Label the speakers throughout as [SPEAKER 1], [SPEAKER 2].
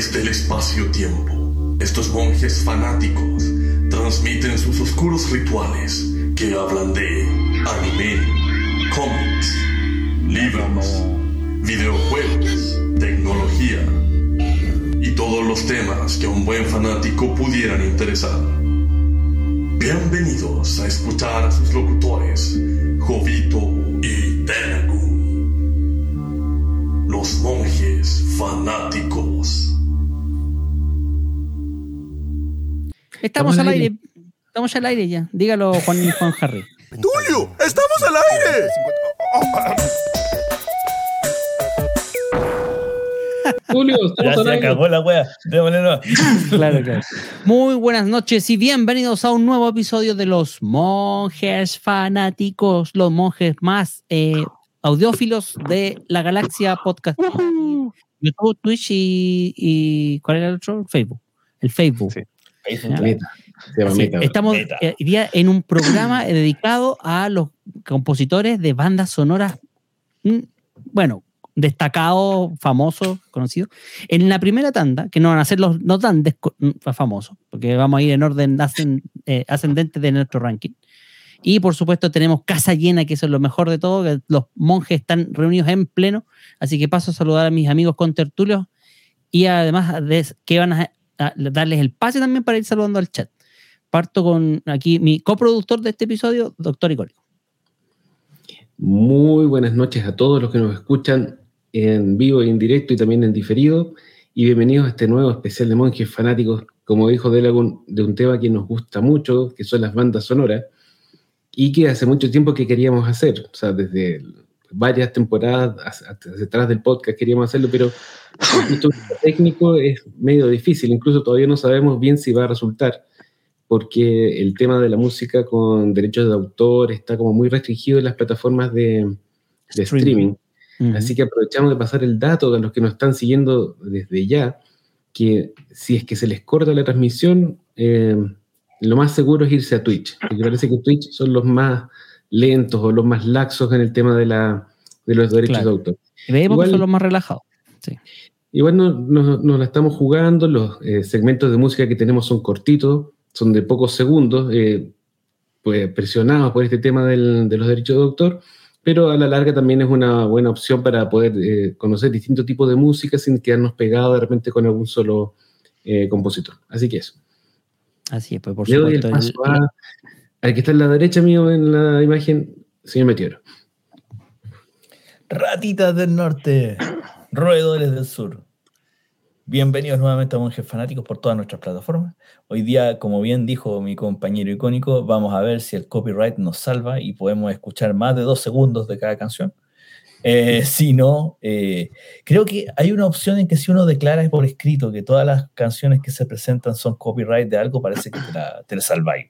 [SPEAKER 1] Desde el espacio-tiempo, estos monjes fanáticos transmiten sus oscuros rituales que hablan de anime, cómics, libros, videojuegos, tecnología y todos los temas que a un buen fanático pudieran interesar. Bienvenidos a escuchar a sus locutores, Jovito y Tenagu. Los monjes fanáticos.
[SPEAKER 2] Estamos al aire. Estamos al aire ya. Dígalo, Juan, Juan Harry.
[SPEAKER 3] ¡Tulio! ¡Estamos al aire!
[SPEAKER 4] Julio,
[SPEAKER 5] Ya
[SPEAKER 4] estamos al
[SPEAKER 5] se
[SPEAKER 4] aire.
[SPEAKER 5] acabó la wea. Démosle
[SPEAKER 2] Claro, claro. Muy buenas noches y bienvenidos a un nuevo episodio de Los Monjes Fanáticos, los monjes más eh, audiófilos de la galaxia podcast. YouTube, Twitch y, y ¿cuál era el otro? Facebook. El Facebook.
[SPEAKER 6] Sí.
[SPEAKER 2] ¿Ya?
[SPEAKER 4] Meta. Se llama
[SPEAKER 2] Así,
[SPEAKER 4] Meta.
[SPEAKER 2] estamos
[SPEAKER 5] Meta.
[SPEAKER 2] eh, hoy día en un programa dedicado a los compositores de bandas sonoras, mm, bueno, destacados, famosos, conocidos. En la primera tanda, que no van a ser los no tan mm, famosos, porque vamos a ir en orden eh, ascendente de nuestro ranking. Y por supuesto tenemos casa llena, que eso es lo mejor de todo, que los monjes están reunidos en pleno, así que paso a saludar a mis amigos con tertulios y además de que van a, darles el pase también para ir saludando al chat. Parto con aquí mi coproductor de este episodio, doctor Icónico.
[SPEAKER 4] Muy buenas noches a todos los que nos escuchan en vivo y en directo y también en diferido. Y bienvenidos a este nuevo especial de monjes fanáticos, como dijo Delagun, de un tema que nos gusta mucho, que son las bandas sonoras, y que hace mucho tiempo que queríamos hacer. O sea, desde varias temporadas atrás del podcast queríamos hacerlo, pero el técnico es medio difícil. Incluso todavía no sabemos bien si va a resultar, porque el tema de la música con derechos de autor está como muy restringido en las plataformas de, de streaming. Así que aprovechamos de pasar el dato a los que nos están siguiendo desde ya, que si es que se les corta la transmisión, eh, lo más seguro es irse a Twitch, porque parece que Twitch son los más lentos o los más laxos en el tema de, la, de los derechos
[SPEAKER 2] Claro.
[SPEAKER 4] de autor.
[SPEAKER 2] Veamos que
[SPEAKER 4] igual-
[SPEAKER 2] son los más relajados. Sí.
[SPEAKER 4] Igual no- no- nos la estamos jugando, los eh, segmentos de música que tenemos son cortitos, son de pocos segundos, eh, pues presionados por este tema del- de los derechos de autor, pero a la larga también es una buena opción para poder eh, conocer distintos tipos de música sin quedarnos pegados de repente con algún solo compositor. Así que eso.
[SPEAKER 2] Así es, pues por
[SPEAKER 4] Le doy el
[SPEAKER 2] supuesto.
[SPEAKER 4] paso a- al que está en la derecha mío en la imagen, señor Meteoro.
[SPEAKER 5] Ratitas del norte, roedores del sur. Bienvenidos nuevamente a Monjes Fanáticos por todas nuestras plataformas. Hoy día, como bien dijo mi compañero icónico, vamos a ver si el copyright nos salva y podemos escuchar más de dos segundos de cada canción. Eh, si no, eh, creo que hay una opción en que si uno declara por escrito que todas las canciones que se presentan son copyright de algo, parece que te la, te la salváis.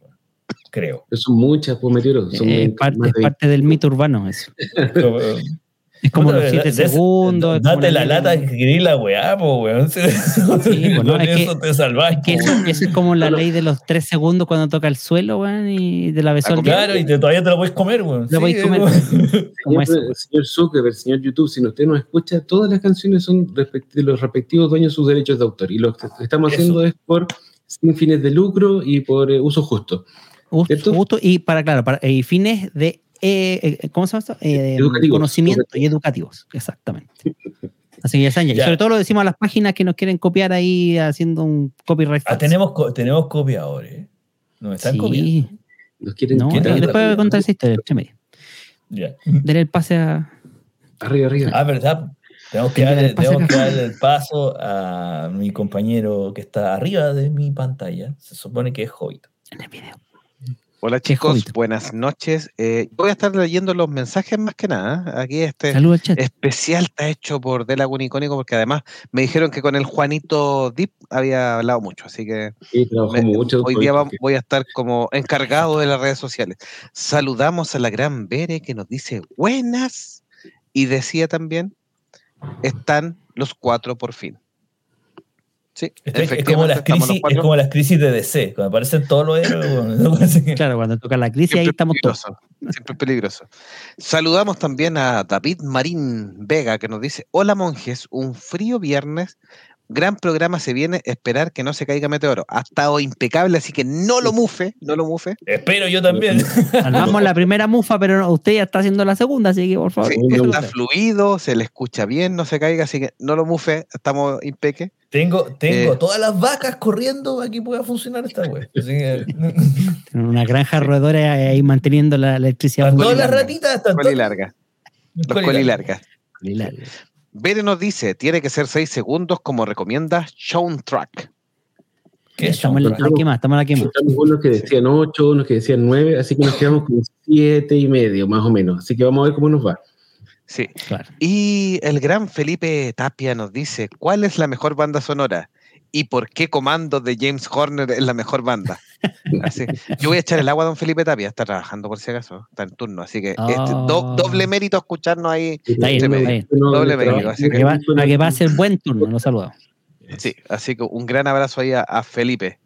[SPEAKER 5] Creo.
[SPEAKER 4] Pero son muchas, pues Meteoro. Son
[SPEAKER 2] Eh,
[SPEAKER 4] más
[SPEAKER 2] parte,
[SPEAKER 4] de
[SPEAKER 2] es parte del mito urbano eso. Es como los
[SPEAKER 5] Puta,
[SPEAKER 2] 7
[SPEAKER 5] de- de-
[SPEAKER 2] segundos.
[SPEAKER 5] Date la lata que querés la weá, po, weón. Sí,
[SPEAKER 2] pues, no,
[SPEAKER 5] Con
[SPEAKER 2] es que-
[SPEAKER 5] eso te salvás.
[SPEAKER 2] Es que eso, eso es como la ley de los 3 segundos cuando toca el suelo, weón, y de la besó
[SPEAKER 5] Claro, y te- todavía te lo puedes comer, weón.
[SPEAKER 2] Lo podéis comer. como eso.
[SPEAKER 4] Señor, señor Zuckerberg, señor YouTube, si usted nos escucha, todas las canciones son respect- de los respectivos dueños de sus derechos de autor. Y lo que estamos
[SPEAKER 5] Eso.
[SPEAKER 4] haciendo es por sin fines de lucro y por eh, uso justo.
[SPEAKER 2] Justo, y para, claro, para y fines de, eh, eh, ¿cómo se llama esto? Eh,
[SPEAKER 4] Educativos.
[SPEAKER 2] conocimiento y educativos, exactamente. Así que ya saben, ya. Sobre todo lo decimos a las páginas que nos quieren copiar ahí haciendo un copyright.
[SPEAKER 5] Ah, tenemos, co- tenemos copiadores. Nos están copiando.
[SPEAKER 2] Sí,
[SPEAKER 4] Nos quieren
[SPEAKER 2] no, después voy a contar esa historia.
[SPEAKER 5] Ya.
[SPEAKER 2] Daré el pase a.
[SPEAKER 4] Arriba, arriba.
[SPEAKER 5] Ah, ¿verdad? Tenemos que, darle, tenemos que darle el paso a mi compañero que está arriba de mi pantalla. Se supone que es Hobbit.
[SPEAKER 2] En el video.
[SPEAKER 6] Hola chicos, buenas noches. Eh, voy a estar leyendo los mensajes más que nada. Aquí este especial está hecho por Delagun Icónico porque además me dijeron que con el Juanito Deep había hablado mucho, así que
[SPEAKER 4] Sí,
[SPEAKER 6] me-
[SPEAKER 4] mucho.
[SPEAKER 6] hoy día voy a estar como encargado de las redes sociales. Saludamos a la gran Bere que nos dice buenas y decía también están los cuatro por fin. Sí,
[SPEAKER 5] es, es como las crisis, es
[SPEAKER 6] cuatro.
[SPEAKER 5] como las crisis de DC, cuando aparecen todos los héroes. weón, parece que-
[SPEAKER 2] Claro, cuando toca la crisis, ahí estamos todos.
[SPEAKER 6] peligroso, Siempre peligroso. Saludamos también a David Marín Vega que nos dice, hola monjes, un frío viernes gran programa se viene, esperar que no se caiga meteoro. Ha estado impecable, así que no lo mufe, no lo mufe.
[SPEAKER 5] Espero yo también.
[SPEAKER 2] Salvamos la primera mufa, pero usted ya está haciendo la segunda, así que por favor.
[SPEAKER 6] Sí, está fluido, se le escucha bien, no se caiga, así que no lo mufe, estamos impeque.
[SPEAKER 5] Tengo, tengo
[SPEAKER 6] Eh.
[SPEAKER 5] todas las vacas corriendo aquí pueda funcionar esta web. Que,
[SPEAKER 2] Una granja roedora ahí manteniendo la electricidad.
[SPEAKER 5] todas las ratitas están
[SPEAKER 6] Coli larga, los
[SPEAKER 5] coli
[SPEAKER 6] coli
[SPEAKER 5] larga.
[SPEAKER 6] larga. Bere nos dice, tiene que ser 6 segundos como recomienda Soundtrack.
[SPEAKER 5] ¿Qué es
[SPEAKER 2] Estamos en la, la quema, estamos en la quema.
[SPEAKER 4] Estamos unos que decían 8, unos que decían 9, así que nos quedamos con 7 y medio, más o menos. Así que vamos a ver cómo nos va.
[SPEAKER 6] Sí.
[SPEAKER 2] Claro.
[SPEAKER 6] Y el gran Felipe Tapia nos dice, ¿cuál es la mejor banda sonora? ¿Y por qué Comando de James Horner es la mejor banda? Así, yo voy a echar el agua a don Felipe Tapia, está trabajando por si acaso, está en turno, así que este, do-
[SPEAKER 2] Ah.
[SPEAKER 6] doble mérito escucharnos ahí.
[SPEAKER 2] Está bien,
[SPEAKER 6] Doble mérito, así
[SPEAKER 2] que, va, para que pase el buen turno, lo saludo.
[SPEAKER 6] Sí, así que un gran abrazo ahí a, a Felipe.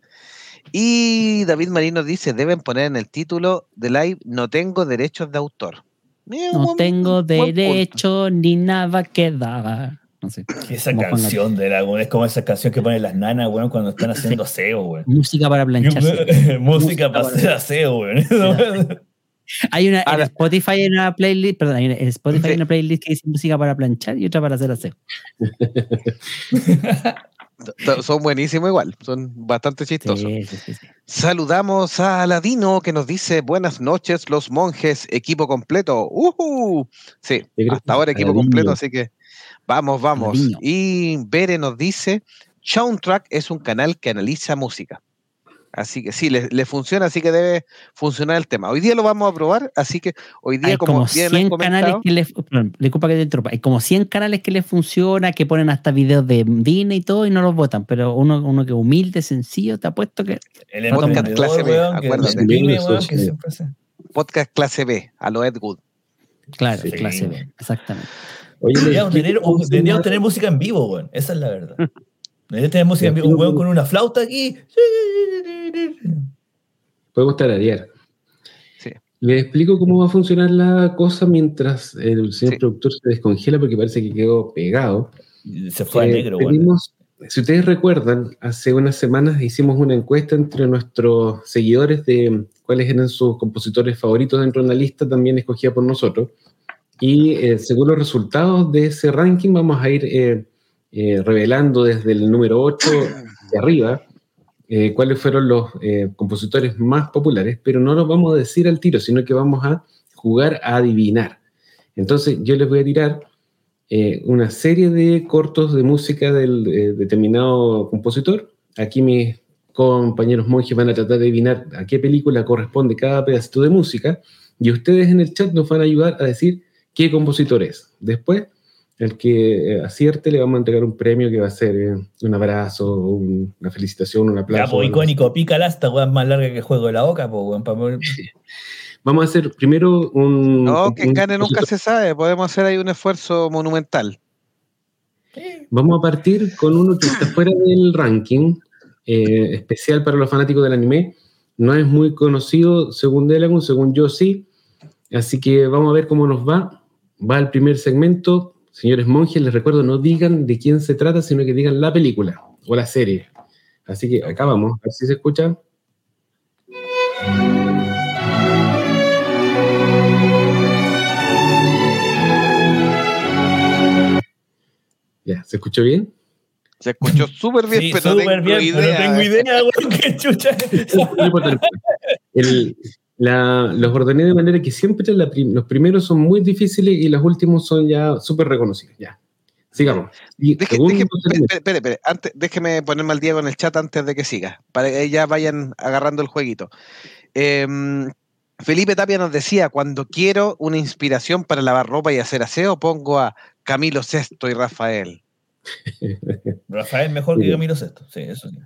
[SPEAKER 6] Y David Marín nos dice, deben poner en el título de live, no tengo derechos de autor.
[SPEAKER 2] No tengo derecho ni nada que dar. No sé.
[SPEAKER 5] Esa canción de la, es como esa canción que ponen las nanas, weón, cuando están haciendo aseo, weón.
[SPEAKER 2] Música para plancharse.
[SPEAKER 5] Música
[SPEAKER 2] Música
[SPEAKER 5] para hacer aseo, weón.
[SPEAKER 2] Hay una, en Spotify hay una playlist, perdón, hay una- en Spotify hay una playlist que dice música para planchar y otra para hacer aseo.
[SPEAKER 6] Son buenísimos igual, son bastante chistosos.
[SPEAKER 2] Sí, sí, sí, sí.
[SPEAKER 6] Saludamos a Aladino que nos dice buenas noches los monjes, equipo completo. ¡Ujú! Sí, hasta ahora equipo
[SPEAKER 4] Aladino.
[SPEAKER 6] completo, así que vamos, vamos.
[SPEAKER 2] Aladino.
[SPEAKER 6] Y Bere nos dice, Soundtrack es un canal que analiza música. Así que sí, le, le funciona, así que debe funcionar el tema. Hoy día lo vamos a probar, así que hoy día,
[SPEAKER 2] Hay
[SPEAKER 6] como,
[SPEAKER 2] como
[SPEAKER 6] bien
[SPEAKER 2] 100
[SPEAKER 6] han
[SPEAKER 2] canales que le, perdón, disculpa que te interrumpa, hay como 100 canales que les funciona, que ponen hasta videos de Disney y todo y no los votan, pero uno, uno que humilde, sencillo, te apuesto que
[SPEAKER 5] El
[SPEAKER 6] Podcast clase B,
[SPEAKER 5] weón,
[SPEAKER 6] acuérdate.
[SPEAKER 5] weón, que
[SPEAKER 6] podcast clase B, a lo Ed Wood.
[SPEAKER 2] claro,
[SPEAKER 5] Sí.
[SPEAKER 2] clase B, exactamente.
[SPEAKER 4] Oye,
[SPEAKER 5] Deberíamos
[SPEAKER 4] les-
[SPEAKER 5] tener, deberíamos tener música en vivo, weón. Esa es la verdad. En vivo. Un weón con una flauta aquí.
[SPEAKER 4] Podemos tararear.
[SPEAKER 6] Sí.
[SPEAKER 4] Les explico cómo va a funcionar la cosa mientras el señor
[SPEAKER 6] Sí.
[SPEAKER 4] productor se descongela porque parece que quedó pegado.
[SPEAKER 5] Se fue a
[SPEAKER 4] Eh,
[SPEAKER 5] negro, weón.
[SPEAKER 4] pedimos- si ustedes recuerdan, hace unas semanas hicimos una encuesta entre nuestros seguidores de cuáles eran sus compositores favoritos dentro de una lista también escogida por nosotros. Y eh, según los resultados de ese ranking, vamos a ir eh, eh, revelando desde el número 8 de arriba eh, cuáles fueron los eh, compositores más populares, pero no los vamos a decir al tiro, sino que vamos a jugar a adivinar. Entonces yo les voy a tirar una serie de cortos de música del determinado compositor. Aquí mis compañeros monjes van a tratar de adivinar a qué película corresponde cada pedacito de música y ustedes en el chat nos van a ayudar a decir qué compositor es. Después, el que eh, acierte le vamos a entregar un premio que va a ser eh, un abrazo, un- una felicitación, un
[SPEAKER 5] Ya,
[SPEAKER 4] aplauso.
[SPEAKER 5] po, icónico, pica la esta, weón, más larga que el juego de la boca, po, weón.
[SPEAKER 4] Vamos a hacer primero un...
[SPEAKER 6] No, que
[SPEAKER 4] un
[SPEAKER 6] gane nunca se sabe, podemos hacer ahí un esfuerzo monumental.
[SPEAKER 4] Vamos a partir con uno que está fuera del ranking, eh, especial para los fanáticos del anime. No es muy conocido según Delagun, según yo sí. Así que vamos a ver cómo nos va. Va el primer segmento. Señores monjes, les recuerdo, no digan de quién se trata, sino que digan la película o la serie. Así que acá vamos, a ver si se escucha. Ya, ¿se escuchó bien?
[SPEAKER 6] Se escuchó súper bien,
[SPEAKER 5] Sí,
[SPEAKER 6] pero tengo
[SPEAKER 5] bien, pero
[SPEAKER 6] idea.
[SPEAKER 5] no tengo idea, weón, qué chucha.
[SPEAKER 4] El- la- los ordené de manera que siempre la prim- los primeros son muy difíciles y los últimos son ya súper reconocidos. Ya, sigamos. Y
[SPEAKER 6] Deje-
[SPEAKER 4] segundo
[SPEAKER 6] deje-
[SPEAKER 4] segmento.
[SPEAKER 6] espere, espere, espere, antes, déjeme ponerme al día con el chat antes de que siga, para que ya vayan agarrando el jueguito. Em, Felipe Tapia nos decía, cuando quiero una inspiración para lavar ropa y hacer aseo, pongo a Camilo Sesto y Rafael.
[SPEAKER 5] Rafael mejor que. Camilo Sesto. Sí, eso sí.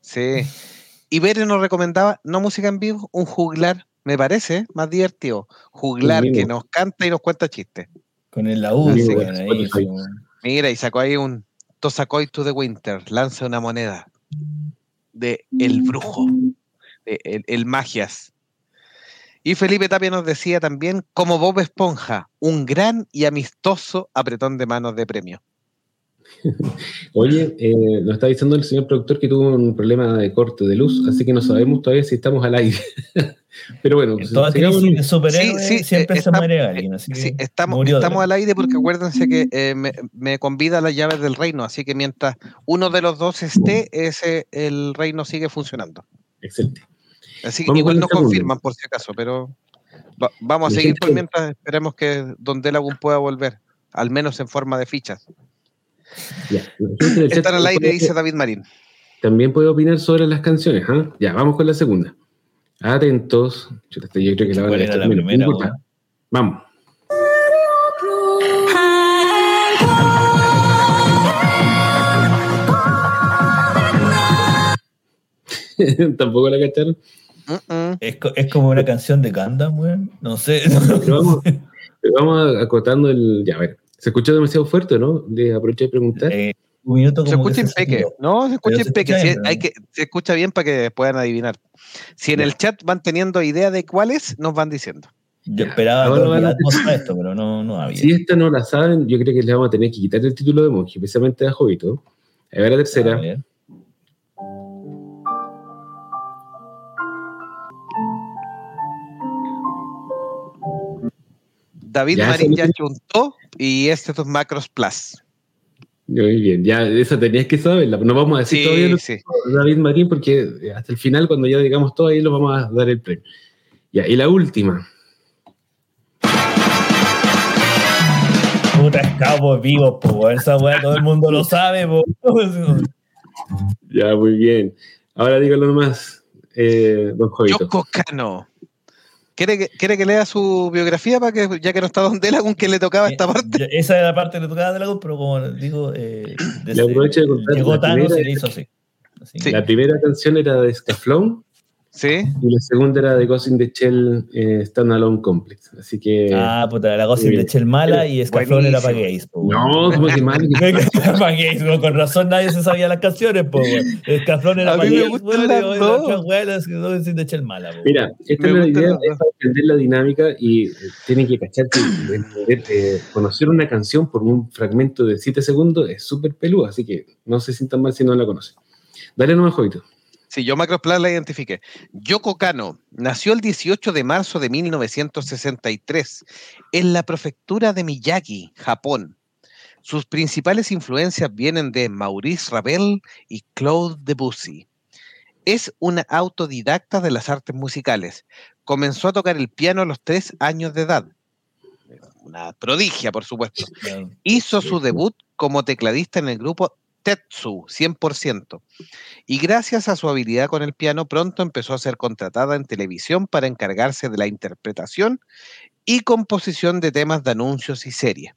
[SPEAKER 6] Sí. Y Bere nos recomendaba, no música en vivo, un juglar, me parece más divertido. Juglar que nos canta y nos cuenta chistes.
[SPEAKER 5] Con el laúd.
[SPEAKER 6] Mira, y sacó ahí un Tosacoy to the Winter, lanza una moneda de El Brujo, de el, el Magias. Y Felipe Tapia nos decía también, como Bob Esponja, un gran y amistoso apretón de manos de premio.
[SPEAKER 4] Oye, eh, nos está diciendo el señor productor que tuvo un problema de corte de luz, así que no sabemos todavía si estamos al aire. Pero bueno,
[SPEAKER 5] En toda
[SPEAKER 4] sigamos-
[SPEAKER 5] crisis de superhéroes
[SPEAKER 6] Sí, sí,
[SPEAKER 5] siempre
[SPEAKER 6] eh,
[SPEAKER 5] se
[SPEAKER 6] está-
[SPEAKER 5] muere alguien. Así
[SPEAKER 6] Sí,
[SPEAKER 5] que
[SPEAKER 6] estamos, estamos al aire porque acuérdense que eh, me, me convida a las llaves del reino, así que mientras uno de los dos esté, ese el reino sigue funcionando.
[SPEAKER 4] Excelente.
[SPEAKER 6] Así que igual no confirman por si acaso, pero va- vamos a seguir por mientras esperemos que Don Delagun pueda volver, al menos en forma de fichas.
[SPEAKER 4] Ya. La gente en el chat
[SPEAKER 6] Están al aire,
[SPEAKER 4] puede-
[SPEAKER 6] dice David Marín.
[SPEAKER 4] También puede opinar sobre las canciones. ¿ah? Ya, vamos con la segunda. Atentos. Esta yo creo que la van a
[SPEAKER 5] ¿Cuál era
[SPEAKER 4] cachar
[SPEAKER 5] la
[SPEAKER 4] menos.
[SPEAKER 5] primera,
[SPEAKER 4] No importa.
[SPEAKER 5] weón?
[SPEAKER 4] Vamos. Tampoco la cacharon.
[SPEAKER 5] Es, es como una canción de Gundam, weón. No sé.
[SPEAKER 4] Pero vamos, pero vamos acotando el. Ya, a ver. ¿Se escuchó demasiado fuerte, no? Le aproveché de preguntar.
[SPEAKER 5] Eh, un minuto
[SPEAKER 6] Se
[SPEAKER 5] como
[SPEAKER 6] escucha
[SPEAKER 5] que
[SPEAKER 6] en peque. No, se escucha en
[SPEAKER 5] se
[SPEAKER 6] peque.
[SPEAKER 5] escucha bien,
[SPEAKER 6] hay
[SPEAKER 5] ¿no?
[SPEAKER 6] que, se escucha bien para que puedan adivinar. Si en
[SPEAKER 4] Ya.
[SPEAKER 6] el chat van teniendo idea de cuáles, nos van diciendo.
[SPEAKER 5] Yo
[SPEAKER 4] Ya,
[SPEAKER 5] esperaba
[SPEAKER 4] a-
[SPEAKER 5] Atmos para esto, pero no, no había.
[SPEAKER 4] Si esta no la saben, yo creo que le vamos a tener que quitar el título de monje, especialmente a Jovito. A ver la tercera.
[SPEAKER 5] ver.
[SPEAKER 6] David
[SPEAKER 4] Ya,
[SPEAKER 6] Marín ya chuntó y este es Macros Plus.
[SPEAKER 4] Muy bien, ya esa tenías que saberla. No vamos a decir todavía
[SPEAKER 6] Sí,
[SPEAKER 4] lo
[SPEAKER 6] sí.
[SPEAKER 4] David Marín, porque hasta el final, cuando ya digamos todo, ahí lo vamos a dar el premio. Ya, y la última.
[SPEAKER 5] Puta, es Cowboy Vivo, po, esa weá todo el mundo lo sabe, po.
[SPEAKER 4] Ya, muy bien. Ahora dígalo nomás, eh, don Jovito.
[SPEAKER 6] Yoko Kano. ¿Quiere que, ¿Quiere que lea su biografía para que, ya que no está Don Delagun, que le tocaba esta parte?
[SPEAKER 5] Esa era la parte que le tocaba de la pero como digo, eh,
[SPEAKER 4] Le aprovecho de contar
[SPEAKER 5] llegó
[SPEAKER 4] la
[SPEAKER 5] Thanos
[SPEAKER 4] primera-
[SPEAKER 5] y le hizo así. Así.
[SPEAKER 6] Sí.
[SPEAKER 4] La primera canción era de Scaflón
[SPEAKER 6] Sí.
[SPEAKER 4] y la segunda era de Ghost in the Shell eh, Standalone Complex. Así que.
[SPEAKER 5] Ah, puta, la Gossip
[SPEAKER 4] Muy
[SPEAKER 5] de
[SPEAKER 4] bien.
[SPEAKER 5] Chel y Escaflón era para gays, po,
[SPEAKER 4] no, como que mal.
[SPEAKER 5] Era para gays, weón. con razón nadie se sabía las canciones, po. Escaflón era
[SPEAKER 6] A
[SPEAKER 5] para
[SPEAKER 6] mí me
[SPEAKER 5] gays, que Gossip de Chel mala, po.
[SPEAKER 4] Mira, esta
[SPEAKER 6] Me
[SPEAKER 4] es la idea, es para entender la dinámica y eh, tienen que cachar que eh, conocer una canción por un fragmento de 7 segundos es súper peludo, así que no se sientan mal si no la conocen. Dale nomás, Jovito.
[SPEAKER 6] Sí, yo Macros Plus la identifiqué. Yoko Kano nació el 18 de marzo de 1963 en la prefectura de Miyagi, Japón. Sus principales influencias vienen de Maurice Ravel y Claude Debussy. Es una autodidacta de las artes musicales. Comenzó a tocar el piano a los tres años de edad. Una prodigia, por supuesto. Hizo su debut como tecladista en el grupo Tetsu 100%. Y gracias a su habilidad con el piano, pronto empezó a ser contratada en televisión para encargarse de la interpretación y composición de temas de anuncios y series.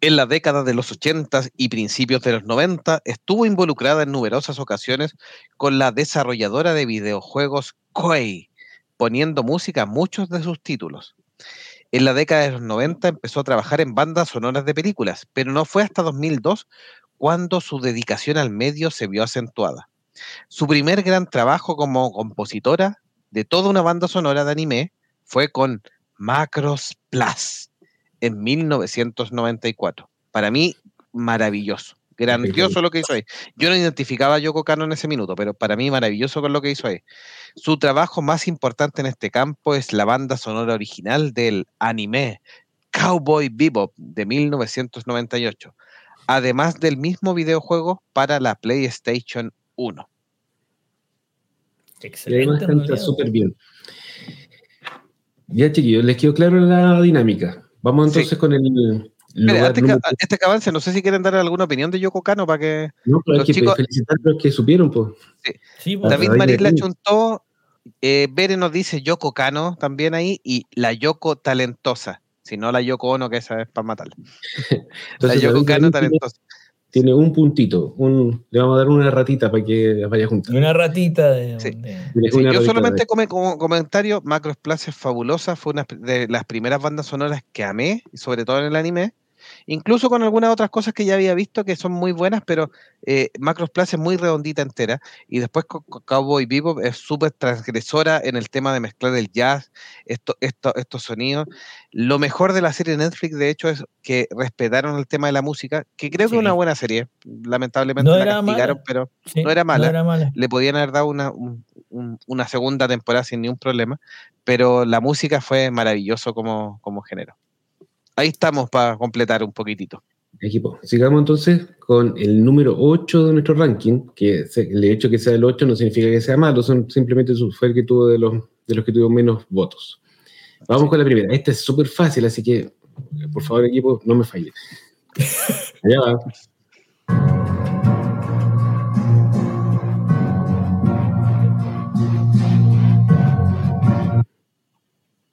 [SPEAKER 6] En la década de los 80 y principios de los 90 estuvo involucrada en numerosas ocasiones con la desarrolladora de videojuegos Koei, poniendo música a muchos de sus títulos. En la década de los 90 empezó a trabajar en bandas sonoras de películas, pero no fue hasta 2002 cuando su dedicación al medio se vio acentuada. Su primer gran trabajo como compositora de toda una banda sonora de anime fue con Macros Plus en 1994. Para mí, maravilloso. Grandioso lo que hizo ahí. Yo no identificaba a Yoko Kano en ese minuto, pero para mí maravilloso con lo que hizo ahí. Su trabajo más importante en este campo es la banda sonora original del anime Cowboy Bebop de 1998, además del mismo videojuego para la PlayStation 1.
[SPEAKER 4] Y
[SPEAKER 5] Excelente.
[SPEAKER 4] súper bien. Ya, chiquillos, les quedó claro la dinámica. Vamos
[SPEAKER 6] Sí.
[SPEAKER 4] entonces con el
[SPEAKER 6] antes, que,
[SPEAKER 4] número-
[SPEAKER 6] antes que avance, no sé si quieren dar alguna opinión de Yoko Kano para que
[SPEAKER 4] No, pero hay
[SPEAKER 6] los
[SPEAKER 4] que
[SPEAKER 6] chicos-
[SPEAKER 4] felicitar a los que supieron, pues.
[SPEAKER 5] Sí.
[SPEAKER 6] David Marín la
[SPEAKER 4] ti.
[SPEAKER 6] chuntó, eh, Bere nos dice Yoko Kano también ahí y la Yoko talentosa, si no la Yoko Ono que esa es para matarla. La Yoko Kano talentosa.
[SPEAKER 4] tiene un puntito. Un, le vamos a dar una ratita para que vaya juntas.
[SPEAKER 5] Una ratita de.
[SPEAKER 6] Sí.
[SPEAKER 5] de-
[SPEAKER 4] Tiene
[SPEAKER 6] Sí,
[SPEAKER 4] una
[SPEAKER 6] yo
[SPEAKER 4] ratita
[SPEAKER 6] solamente
[SPEAKER 4] de-
[SPEAKER 6] como comentario, Macros Plus es fabulosa, fue una de las primeras bandas sonoras que amé, y sobre todo en el anime. Incluso con algunas otras cosas que ya había visto que son muy buenas, pero eh, Macros Plus es muy redondita entera. Y después co- co- Cowboy Bebop es súper transgresora en el tema de mezclar el jazz, esto, esto, estos sonidos. Lo mejor de la serie Netflix, de hecho, es que respetaron el tema de la música, que creo que es una buena serie. Lamentablemente
[SPEAKER 5] No
[SPEAKER 6] la castigaron,
[SPEAKER 5] mala.
[SPEAKER 6] pero
[SPEAKER 5] Sí,
[SPEAKER 6] No era mala.
[SPEAKER 5] era mala.
[SPEAKER 6] le podían haber dado una, un- un- una segunda temporada sin ningún problema, pero la música fue maravilloso como, como género. Ahí estamos para completar un poquitito.
[SPEAKER 4] Equipo. Sigamos entonces con el número 8 de nuestro ranking, que el hecho que sea el 8 no significa que sea malo, son simplemente fue el que tuvo de los, de los que tuvo menos votos. Vamos con la primera. Esta es súper fácil, así que por favor, equipo, no me falle. Allá va.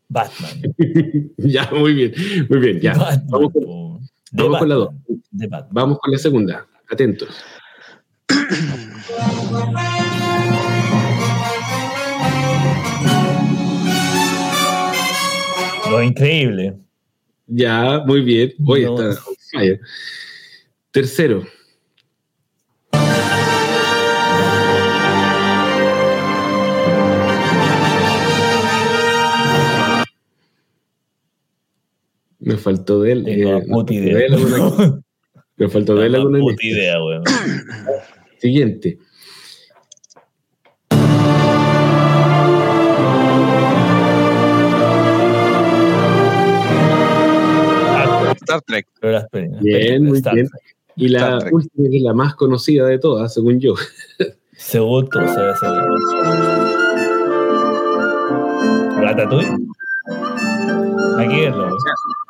[SPEAKER 5] Batman.
[SPEAKER 4] ya, muy bien, muy bien, ya.
[SPEAKER 5] Batman,
[SPEAKER 4] Vamos con, vamos con la
[SPEAKER 5] Batman.
[SPEAKER 4] vamos con la segunda. Atentos.
[SPEAKER 5] Lo increíble.
[SPEAKER 4] Ya, muy bien. Hoy
[SPEAKER 5] No.
[SPEAKER 4] está. Tercero. Me faltó de él.
[SPEAKER 5] Tengo
[SPEAKER 4] eh,
[SPEAKER 5] puta idea.
[SPEAKER 4] de él alguna- me faltó de él alguna
[SPEAKER 5] puta idea, weón.
[SPEAKER 4] Siguiente.
[SPEAKER 6] Star Trek.
[SPEAKER 4] Bien, muy
[SPEAKER 5] Star
[SPEAKER 4] bien.
[SPEAKER 5] Trek.
[SPEAKER 4] Y la última, que es la más conocida de todas, según yo.
[SPEAKER 5] Según tú, se va a hacer. Ratatouille. Que verlo, weón.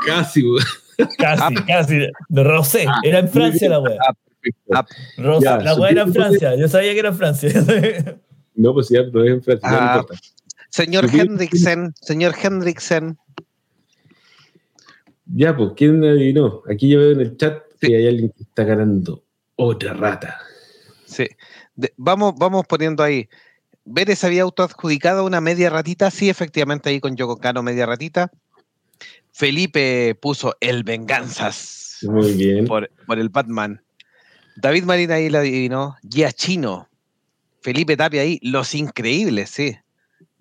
[SPEAKER 4] Casi.
[SPEAKER 5] Casi, casi. De Rosé. Era en Francia la wea.
[SPEAKER 6] Ah,
[SPEAKER 5] Rosé.
[SPEAKER 4] Ya,
[SPEAKER 5] La wea era en
[SPEAKER 4] que-
[SPEAKER 5] Francia. Yo sabía que era en Francia.
[SPEAKER 4] No, pues ya, no es en Francia, no
[SPEAKER 6] Ah,
[SPEAKER 4] importa.
[SPEAKER 6] Señor Hendricksen, señor Hendricksen.
[SPEAKER 4] Ya, pues, ¿quién adivinó? Aquí yo veo en el chat que hay alguien que está ganando otra rata.
[SPEAKER 6] Sí. De- vamos, vamos poniendo ahí. Vélez había autoadjudicado una media ratita, sí, efectivamente, ahí con Yoko Kano, media ratita. Felipe puso el Venganzas
[SPEAKER 4] Muy bien.
[SPEAKER 6] por, por el Batman. David Marina ahí la adivinó. Giachino. Felipe Tapia ahí, Los Increíbles, sí.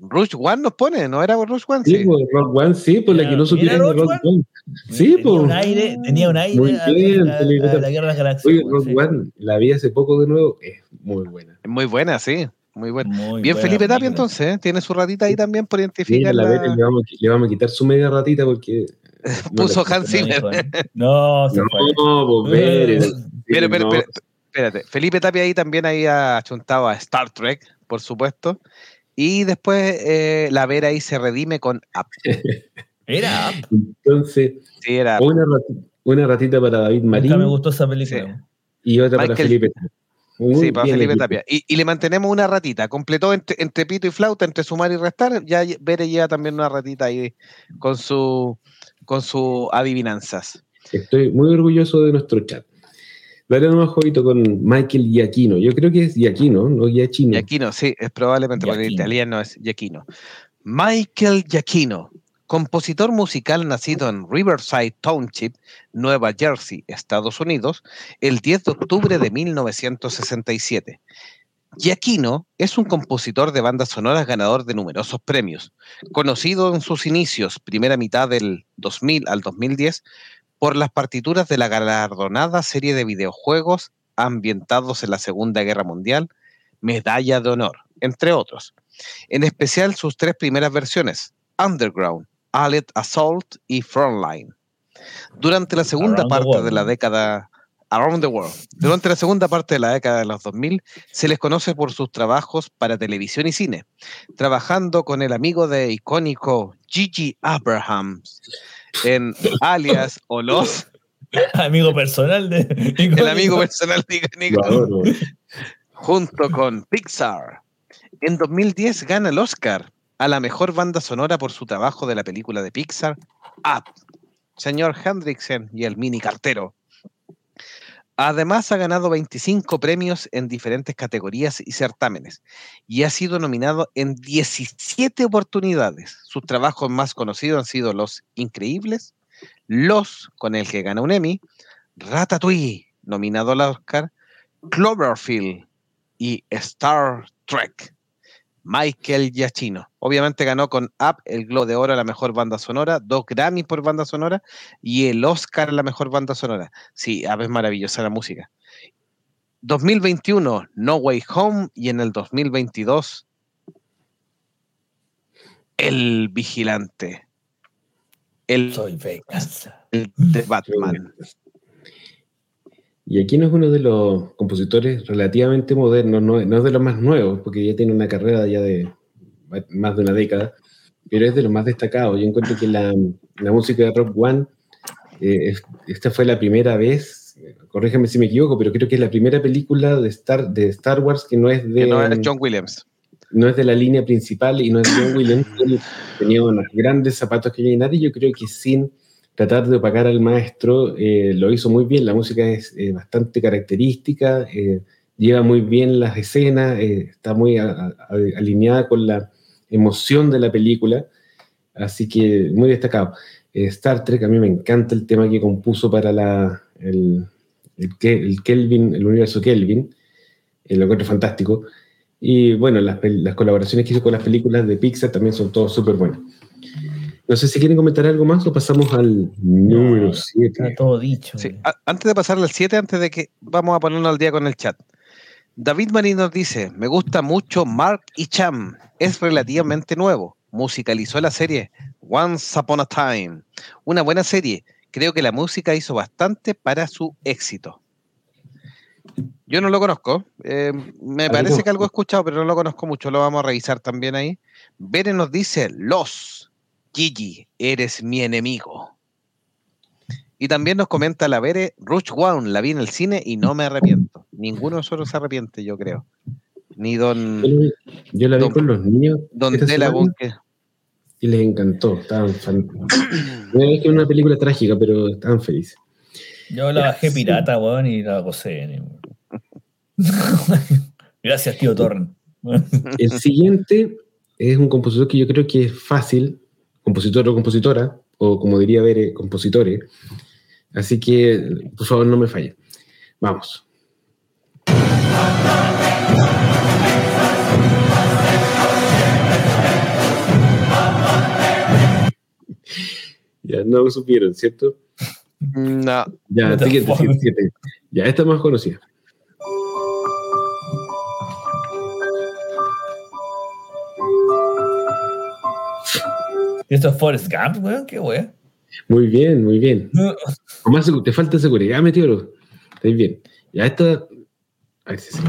[SPEAKER 6] Rush One nos pone, ¿no era Rush One?
[SPEAKER 4] Sí,
[SPEAKER 6] Sí.
[SPEAKER 4] pues, Rock One, sí, pues la que no
[SPEAKER 5] mira
[SPEAKER 4] de Rock One. Sí,
[SPEAKER 5] tenía
[SPEAKER 4] pues.
[SPEAKER 5] un aire, tenía un aire
[SPEAKER 4] Muy
[SPEAKER 5] a,
[SPEAKER 4] bien,
[SPEAKER 5] a-
[SPEAKER 4] Felipe.
[SPEAKER 5] a la guerra de las galaxias.
[SPEAKER 4] Oye,
[SPEAKER 5] weón,
[SPEAKER 4] Rock
[SPEAKER 5] sí.
[SPEAKER 4] One, la vi hace poco de nuevo, es muy buena.
[SPEAKER 6] Muy buena, sí. Muy buena.
[SPEAKER 5] Muy
[SPEAKER 6] Bien,
[SPEAKER 5] buena
[SPEAKER 6] Felipe Tapia, entonces, ¿eh? tiene su ratita ahí también por identificar.
[SPEAKER 4] la le vamos, le vamos a quitar su media ratita porque. no
[SPEAKER 6] Puso
[SPEAKER 4] le-
[SPEAKER 6] Hans
[SPEAKER 5] No,
[SPEAKER 6] Zimmer.
[SPEAKER 5] No, se
[SPEAKER 4] No,
[SPEAKER 5] fue.
[SPEAKER 4] pues Bere.
[SPEAKER 6] Pero, pero,
[SPEAKER 4] no.
[SPEAKER 6] pero, espérate, Felipe Tapia ahí también había achuntado a Star Trek, por supuesto. Y después eh, la Vera ahí se redime con Up.
[SPEAKER 5] Era.
[SPEAKER 4] Entonces,
[SPEAKER 6] Sí, era
[SPEAKER 4] una ratita, una ratita para David
[SPEAKER 5] Nunca me
[SPEAKER 4] Marín
[SPEAKER 5] gustó esa película.
[SPEAKER 4] y otra para Felipe. Muy
[SPEAKER 6] sí, para Felipe
[SPEAKER 4] equipo.
[SPEAKER 6] Tapia. Y, y le mantenemos una ratita. Completó entre, entre pito y flauta, entre sumar y restar. Ya Bere lleva también una ratita ahí con su con sus adivinanzas.
[SPEAKER 4] Estoy muy orgulloso de nuestro chat. Dale nomás, Jovito, con Michael Giacchino. Yo creo que es Giacchino, no Giacchino.
[SPEAKER 6] Giacchino, sí, es probablemente porque el
[SPEAKER 5] Giacchino.
[SPEAKER 6] italiano es Giacchino. Michael Giacchino, compositor musical nacido en Riverside Township, Nueva Jersey, Estados Unidos, el 10 de octubre de 1967. Giacchino es un compositor de bandas sonoras ganador de numerosos premios, conocido en sus inicios, primera mitad del 2000 al 2010, por las partituras de la galardonada serie de videojuegos ambientados en la Segunda Guerra Mundial, Medalla de Honor, entre otros. En especial sus tres primeras versiones, Underground, Allied Assault y Frontline. Durante la segunda
[SPEAKER 5] Around
[SPEAKER 6] parte de la década Around the World. Durante la segunda parte de la década de los 2000 se les conoce por sus trabajos para televisión y cine, trabajando con el amigo de icónico Gigi Abrahams en Alias o Los,
[SPEAKER 5] Amigo personal de.
[SPEAKER 6] el amigo personal de
[SPEAKER 4] adoro.
[SPEAKER 6] junto con Pixar. En 2010 gana el Oscar a la mejor banda sonora por su trabajo de la película de Pixar, Up, señor Hendrickson y el mini cartero. Además ha ganado 25 premios en diferentes categorías y certámenes y ha sido nominado en 17 oportunidades. Sus trabajos más conocidos han sido Los Increíbles, Los, con el que gana un Emmy, Ratatouille, nominado al Oscar, Cloverfield y Star Trek. Michael Giacchino. Obviamente ganó con Up el Globo de Oro a la mejor banda sonora, dos Grammy por banda sonora y el Oscar a la mejor banda sonora. Sí, Up es maravillosa la música. 2021, No Way Home y en el 2022, El Vigilante. El,
[SPEAKER 5] Soy venganza.
[SPEAKER 6] el de Batman.
[SPEAKER 4] Y aquí no es uno de los compositores relativamente modernos, no, no es de los más nuevos, porque ya tiene una carrera ya de más de una década, pero es de los más destacados. Yo encuentro que la, la música de Rock One, eh, es- esta fue la primera vez, corrígeme si me equivoco, pero creo que es la primera película de Star, de Star Wars que no es de,
[SPEAKER 6] Que no es John Williams.
[SPEAKER 4] no es de la línea principal y no es de John Williams. Tenía unos grandes zapatos que llenar y yo creo que sin tratar de opacar al maestro, eh, lo hizo muy bien. La música es eh, bastante característica, eh, lleva muy bien las escenas, está muy alineada con la emoción de la película, así que muy destacado. Star Trek, a mí me encanta el tema que compuso para el, el, Ke- el Kelvin, el universo Kelvin, lo encuentro fantástico. Y bueno, las, las colaboraciones que hizo con las películas de Pixar también son todas súper buenas. No sé si quieren comentar algo más o pasamos al número
[SPEAKER 5] Está
[SPEAKER 4] 7.
[SPEAKER 5] todo dicho.
[SPEAKER 6] Sí, antes de pasar al 7, antes de que vamos a ponernos al día con el chat. David Marín nos dice, me gusta mucho Mark y Cham, es relativamente nuevo, musicalizó la serie Once Upon a Time, una buena serie, creo que la música hizo bastante para su éxito. Yo no lo conozco, eh, me parece que algo he escuchado, pero no lo conozco mucho, lo vamos a revisar también ahí. Bere nos dice, Los, Gigi, eres mi enemigo. Y también nos comenta la Bere, Rush One, la vi en el cine y no me arrepiento. Ninguno de nosotros se arrepiente, yo creo. Ni Don,
[SPEAKER 4] Yo la vi
[SPEAKER 6] Don-
[SPEAKER 4] con los niños
[SPEAKER 6] don Delagun,
[SPEAKER 4] y les encantó. Estaban fan... No es que es una película trágica, pero estaban felices.
[SPEAKER 5] Yo la bajé pirata, weón, y la gocé. Gracias, tío Torren.
[SPEAKER 4] El siguiente es un compositor que yo creo que es fácil, compositor o compositora, o como diría Bere, compositores. Así que, por favor, no me falle. Vamos. Ya no supieron, ¿cierto?
[SPEAKER 6] no,
[SPEAKER 4] Ya, siguiente, siguiente, siguiente. Ya, esta es más conocida.
[SPEAKER 5] ¿Y esto es Forrest Gump, weón? ¿Qué weón?
[SPEAKER 4] Muy bien, muy bien. Con más segu- te falta seguridad, meteoro. Estáis bien. Ya esta. Ay, sí, sí.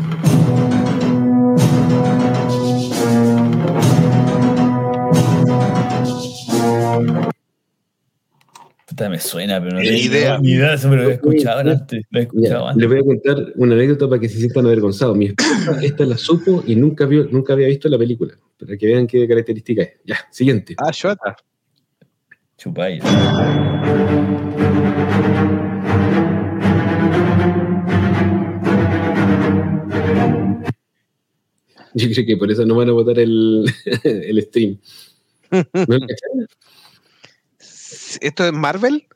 [SPEAKER 5] Puta, me suena, pero no
[SPEAKER 6] Ni
[SPEAKER 5] tengo
[SPEAKER 6] idea.
[SPEAKER 5] Ni idea, eso me lo he escuchado
[SPEAKER 4] Ya.
[SPEAKER 5] antes. Lo he
[SPEAKER 4] Ya,
[SPEAKER 5] escuchado
[SPEAKER 4] les
[SPEAKER 5] antes.
[SPEAKER 4] voy a contar una anécdota para que se sientan avergonzados. Mi esposa esta la supo y nunca, vio, nunca había visto la película. Para que vean qué característica es. Ya, siguiente.
[SPEAKER 6] ah, Shota.
[SPEAKER 5] Chupay.
[SPEAKER 4] Yo creo que por eso no van a votar el, el stream. ¿No lo cacharon?
[SPEAKER 6] ¿Esto es Marvel?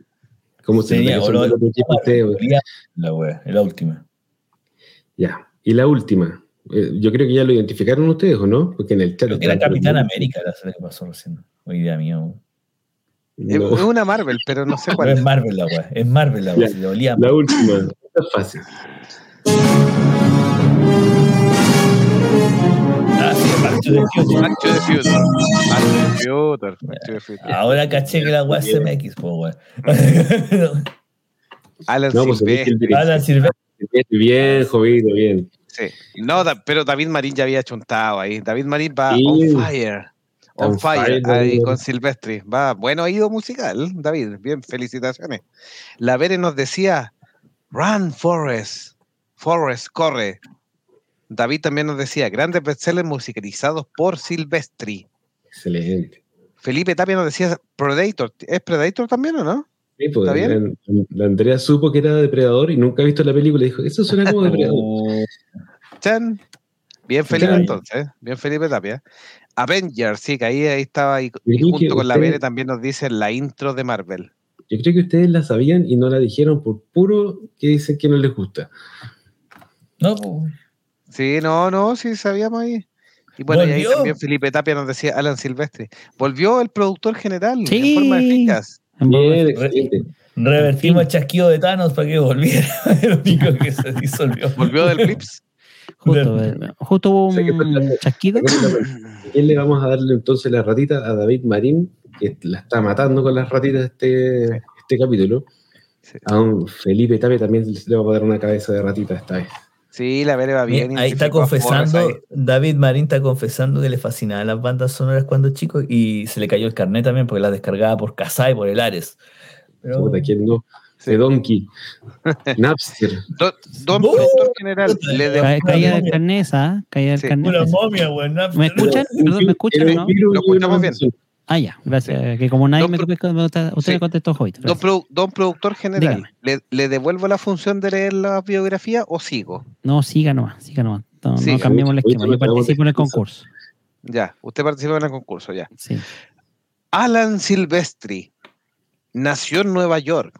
[SPEAKER 4] ¿Cómo se
[SPEAKER 5] Sí? La wea, la última.
[SPEAKER 4] Ya. Y la última. Eh, yo creo que ya lo identificaron ustedes, ¿o no? Porque en el chat.
[SPEAKER 5] Creo que era Capitán América la serie que pasó recién. Hoy día mío.
[SPEAKER 6] Es
[SPEAKER 4] No.
[SPEAKER 6] es una Marvel, pero no sé cuál.
[SPEAKER 5] es Marvel la wea. Es Marvel la wea.
[SPEAKER 4] Ya,
[SPEAKER 5] Se le olía.
[SPEAKER 4] La última. Es fácil.
[SPEAKER 5] Ah, sí, Back to the Future.
[SPEAKER 6] Back to the Future. Back to the Future. Back to the Future.
[SPEAKER 5] Ahora caché que la wea es CMX, po wea.
[SPEAKER 6] Alan
[SPEAKER 4] No, pues
[SPEAKER 6] Silvestre.
[SPEAKER 5] Alan Silvestre.
[SPEAKER 4] Bien, Jovito, bien.
[SPEAKER 6] Sí. No, da- pero David Marín ya había chuntado ahí. David Marín va
[SPEAKER 4] Sí.
[SPEAKER 6] on fire. On
[SPEAKER 4] On
[SPEAKER 6] fire,
[SPEAKER 4] fire,
[SPEAKER 6] ahí con Silvestri. Va, buen oído musical, David. Bien, felicitaciones. La Vere nos decía, Run, Forrest. Forrest, corre. David también nos decía, grandes bestsellers musicalizados por Silvestri.
[SPEAKER 4] Excelente.
[SPEAKER 6] Felipe Tapia nos decía, Predator. ¿Es Predator también o no?
[SPEAKER 4] Sí, pues,
[SPEAKER 6] ¿Está bien?
[SPEAKER 4] la, la Andrea supo que era depredador y nunca ha visto la película y dijo, eso suena como depredador.
[SPEAKER 5] Oh,
[SPEAKER 6] Chan. Bien Felipe entonces, bien Felipe Tapia. Avengers, sí, que ahí, ahí estaba, y, junto con la Vere también nos dice la intro de Marvel.
[SPEAKER 4] Yo creo que ustedes la sabían y no la dijeron por puro que dicen que no les gusta.
[SPEAKER 5] No, pues,
[SPEAKER 6] Sí, no, no, sí sabíamos ahí. Y bueno, y ahí también Felipe Tapia nos decía Alan Silvestre. Volvió el productor general
[SPEAKER 2] Sí.
[SPEAKER 6] en forma eficaz.
[SPEAKER 2] En
[SPEAKER 4] Bien, excelente.
[SPEAKER 5] revertimos el chasquido de Thanos para que volviera. El único que se disolvió.
[SPEAKER 6] Volvió del Blips.
[SPEAKER 2] Justo, eh, justo hubo un chasquido.
[SPEAKER 4] ¿A quién le vamos a darle entonces la ratita? A David Marín, que la está matando con las ratitas este, este capítulo.
[SPEAKER 6] Sí.
[SPEAKER 4] A un Felipe Tapia también le vamos a dar una cabeza de ratita esta vez.
[SPEAKER 6] Sí, la Vere va bien.
[SPEAKER 5] Ahí está confesando,
[SPEAKER 6] ahí.
[SPEAKER 5] David Marín está confesando que le fascinaban las bandas sonoras cuando chico y se le cayó el carnet también porque las descargaba por Casai, por el Ares. Pero,
[SPEAKER 4] Puta, ¿quién no?
[SPEAKER 6] Sí.
[SPEAKER 4] De Donkey. Napster.
[SPEAKER 6] Do- Don
[SPEAKER 5] ¡Oh!
[SPEAKER 6] productor general, le de-
[SPEAKER 2] Ca- Caída
[SPEAKER 5] momia.
[SPEAKER 2] del carnet esa, caída del
[SPEAKER 6] Sí.
[SPEAKER 2] carnet.
[SPEAKER 5] una momia.
[SPEAKER 2] ¿Me escuchan? Perdón, ¿me escuchan no?
[SPEAKER 6] Lo escuchamos bien.
[SPEAKER 2] Ah, ya, gracias. Que como nadie
[SPEAKER 6] Don
[SPEAKER 2] me, contestó- usted
[SPEAKER 6] Sí.
[SPEAKER 2] me contestó hoy.
[SPEAKER 6] don, produ- don productor general. ¿le, le devuelvo la función de leer la biografía o sigo?
[SPEAKER 2] No, siga nomás, siga nomás. No,
[SPEAKER 6] Sí.
[SPEAKER 2] no cambiemos el esquema. Yo participo en el concurso.
[SPEAKER 6] Ya, usted participó en el concurso, ya.
[SPEAKER 2] Sí.
[SPEAKER 6] Alan Silvestri nació en Nueva York.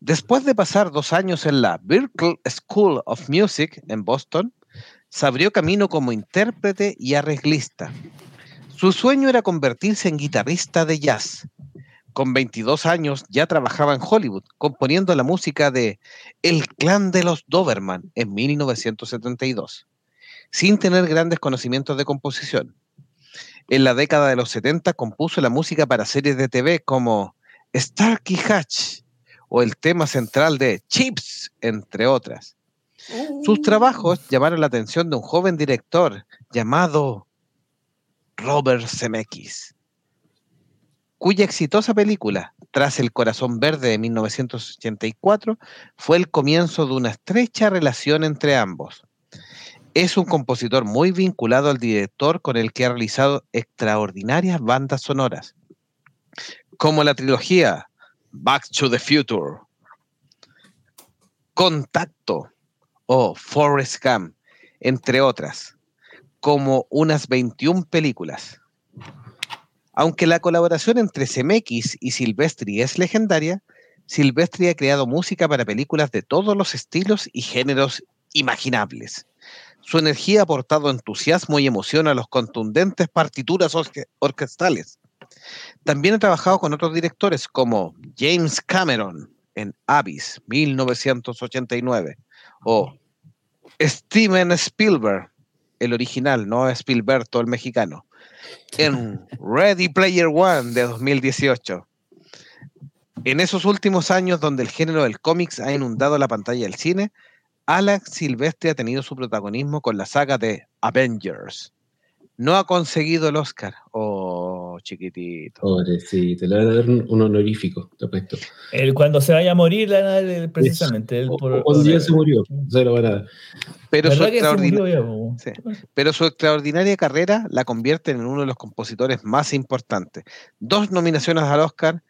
[SPEAKER 6] Después de pasar dos años en la Berklee School of Music en Boston, se abrió camino como intérprete y arreglista. Su sueño era convertirse en guitarrista de jazz. Con 22 años ya trabajaba en Hollywood, componiendo la música de El Clan de los Doberman en 1972, sin tener grandes conocimientos de composición. En la década de los 70 compuso la música para series de TV como Starkey Hatch o el tema central de Chips, entre otras. Sus trabajos llamaron la atención de un joven director llamado Robert Zemeckis, cuya exitosa película, Tras el Corazón Verde de 1984, fue el comienzo de una estrecha relación entre ambos. Es un compositor muy vinculado al director con el que ha realizado extraordinarias bandas sonoras, como la trilogía Back to the Future, Contacto o Forrest Gump, entre otras, como unas 21 películas. Aunque la colaboración entre Zemeckis y Silvestri es legendaria, Silvestri ha creado música para películas de todos los estilos y géneros imaginables. Su energía ha aportado entusiasmo y emoción a los contundentes partituras orque- orquestales. También ha trabajado con otros directores como James Cameron en Abyss 1989 o Steven Spielberg, el original, no Spielberg, todo el mexicano, en Ready Player One de 2018. En esos últimos años donde el género del cómics ha inundado la pantalla del cine, Alex Silvestre ha tenido su protagonismo con la saga de Avengers. No ha conseguido el Oscar. Oh, chiquitito.
[SPEAKER 4] Pobrecito, le van a dar un, honorífico, te apuesto.
[SPEAKER 5] El, cuando se vaya a morir, le van a dar el- precisamente. el
[SPEAKER 4] O-
[SPEAKER 5] por-
[SPEAKER 4] o-
[SPEAKER 5] por-
[SPEAKER 4] un día se murió, se lo van a dar.
[SPEAKER 6] Pero su extraordinaria carrera la convierte en uno de los compositores más importantes. Dos nominaciones al Oscar,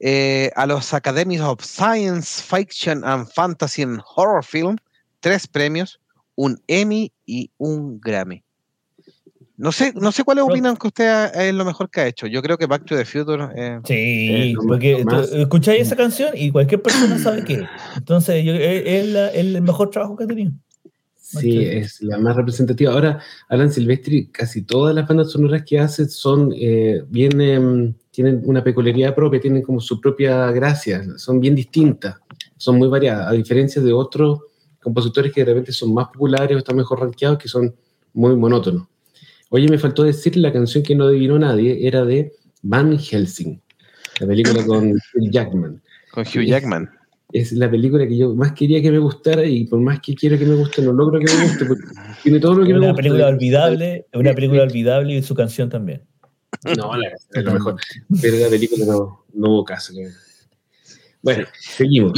[SPEAKER 6] eh, a los Academies of Science Fiction and Fantasy and Horror Film, tres premios, un Emmy y un Grammy. No sé, no sé cuáles
[SPEAKER 5] Pero-
[SPEAKER 6] opinan que usted es lo mejor que ha hecho. Yo creo que Back to the Future. eh,
[SPEAKER 5] Sí,
[SPEAKER 4] Eh,
[SPEAKER 5] porque escucháis esa canción y cualquier persona sabe que. Entonces, yo- es, es la- el mejor trabajo que ha tenido.
[SPEAKER 4] Sí, es la más representativa. Ahora, Alan Silvestri, casi todas las bandas sonoras que hace son eh, bien, tienen una peculiaridad propia, tienen como su propia gracia, son bien distintas, son muy variadas, a diferencia de otros compositores que de repente son más populares o están mejor rankeados, que son muy monótonos. Oye, me faltó decir la canción que no adivinó nadie, era de Van Helsing, la película con Hugh Jackman.
[SPEAKER 6] con Hugh Jackman.
[SPEAKER 4] es la película que yo más quería que me gustara y por más que quiero que me guste, no logro que me guste tiene todo lo que
[SPEAKER 5] Es
[SPEAKER 4] me
[SPEAKER 5] una
[SPEAKER 4] gusta.
[SPEAKER 5] película olvidable, es una película olvidable y su canción también.
[SPEAKER 4] No, la canción es lo mejor, pero la película no, no hubo caso. Bueno, seguimos.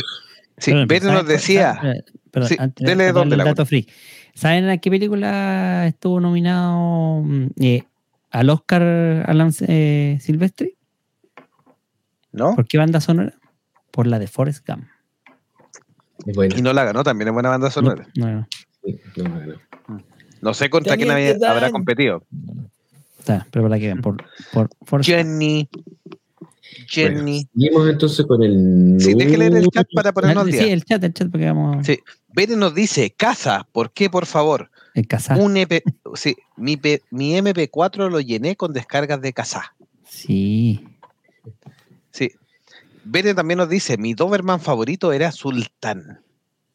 [SPEAKER 6] Sí,
[SPEAKER 2] ¿saben
[SPEAKER 6] nos decía.
[SPEAKER 2] Perdón,
[SPEAKER 6] Sí,
[SPEAKER 2] antes
[SPEAKER 6] dele
[SPEAKER 2] de darle el
[SPEAKER 6] la
[SPEAKER 2] dato free. ¿Saben a qué película estuvo nominado mm, eh, al Oscar Alan eh, Silvestri?
[SPEAKER 6] ¿No?
[SPEAKER 2] ¿Por qué banda sonora? Por la de Forrest Gump.
[SPEAKER 6] Y no la ganó, también es buena banda sonora.
[SPEAKER 2] No, no,
[SPEAKER 4] Sí, no, no, no.
[SPEAKER 6] No sé contra quién habrá competido.
[SPEAKER 2] está, pero para que vean, por, por Forrest Gump.
[SPEAKER 6] Jenny. Jenny.
[SPEAKER 4] Seguimos entonces con el.
[SPEAKER 6] Sí, deje leer el chat para ponernos al
[SPEAKER 2] sí, el chat, el chat, porque vamos.
[SPEAKER 6] Sí. Bere nos dice, casa, ¿por qué, por favor?
[SPEAKER 2] El casar.
[SPEAKER 6] Un EP, sí, mi, P- mi MP4 lo llené con descargas de casa.
[SPEAKER 2] Sí.
[SPEAKER 6] Sí. Bere también nos dice, mi Doberman favorito era Sultán.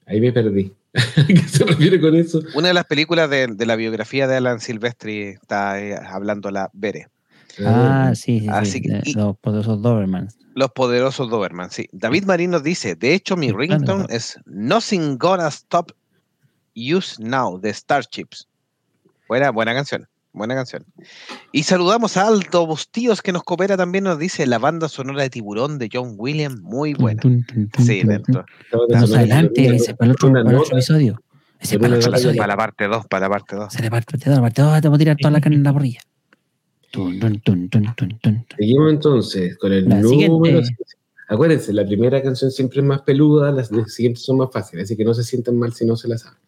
[SPEAKER 4] Ahí me perdí. ¿A qué se refiere con eso?
[SPEAKER 6] Una de las películas de, de la biografía de Alan Silvestri está eh, hablando la Bere.
[SPEAKER 2] Ah, sí, sí,
[SPEAKER 6] Así
[SPEAKER 2] sí.
[SPEAKER 6] que-
[SPEAKER 2] los poderosos Dobermans.
[SPEAKER 6] Los poderosos Doberman, sí. David Marín nos dice, de hecho mi ringtone es Nothing Gonna Stop Use Now de Starships. Buena, buena canción, buena canción. Y saludamos a Aldo Bustíos que nos coopera también, nos dice la banda sonora de Tiburón de John Williams, muy buena.
[SPEAKER 2] Tun, tun, tun,
[SPEAKER 6] Sí, dentro.
[SPEAKER 2] Vamos adelante, ese para el otro, para el otro episodio. Ese para el otro episodio.
[SPEAKER 6] Para la parte 2, para la parte 2.
[SPEAKER 2] Se le parte la parte dos, te voy a tirar toda la carne en la borrilla. Tun, tun, tun, tun, tun, tun.
[SPEAKER 4] Seguimos entonces con el
[SPEAKER 2] La
[SPEAKER 4] número. Acuérdense, la primera canción siempre es más peluda, las las siguientes son más fáciles, así que no se sientan mal si no se la saben.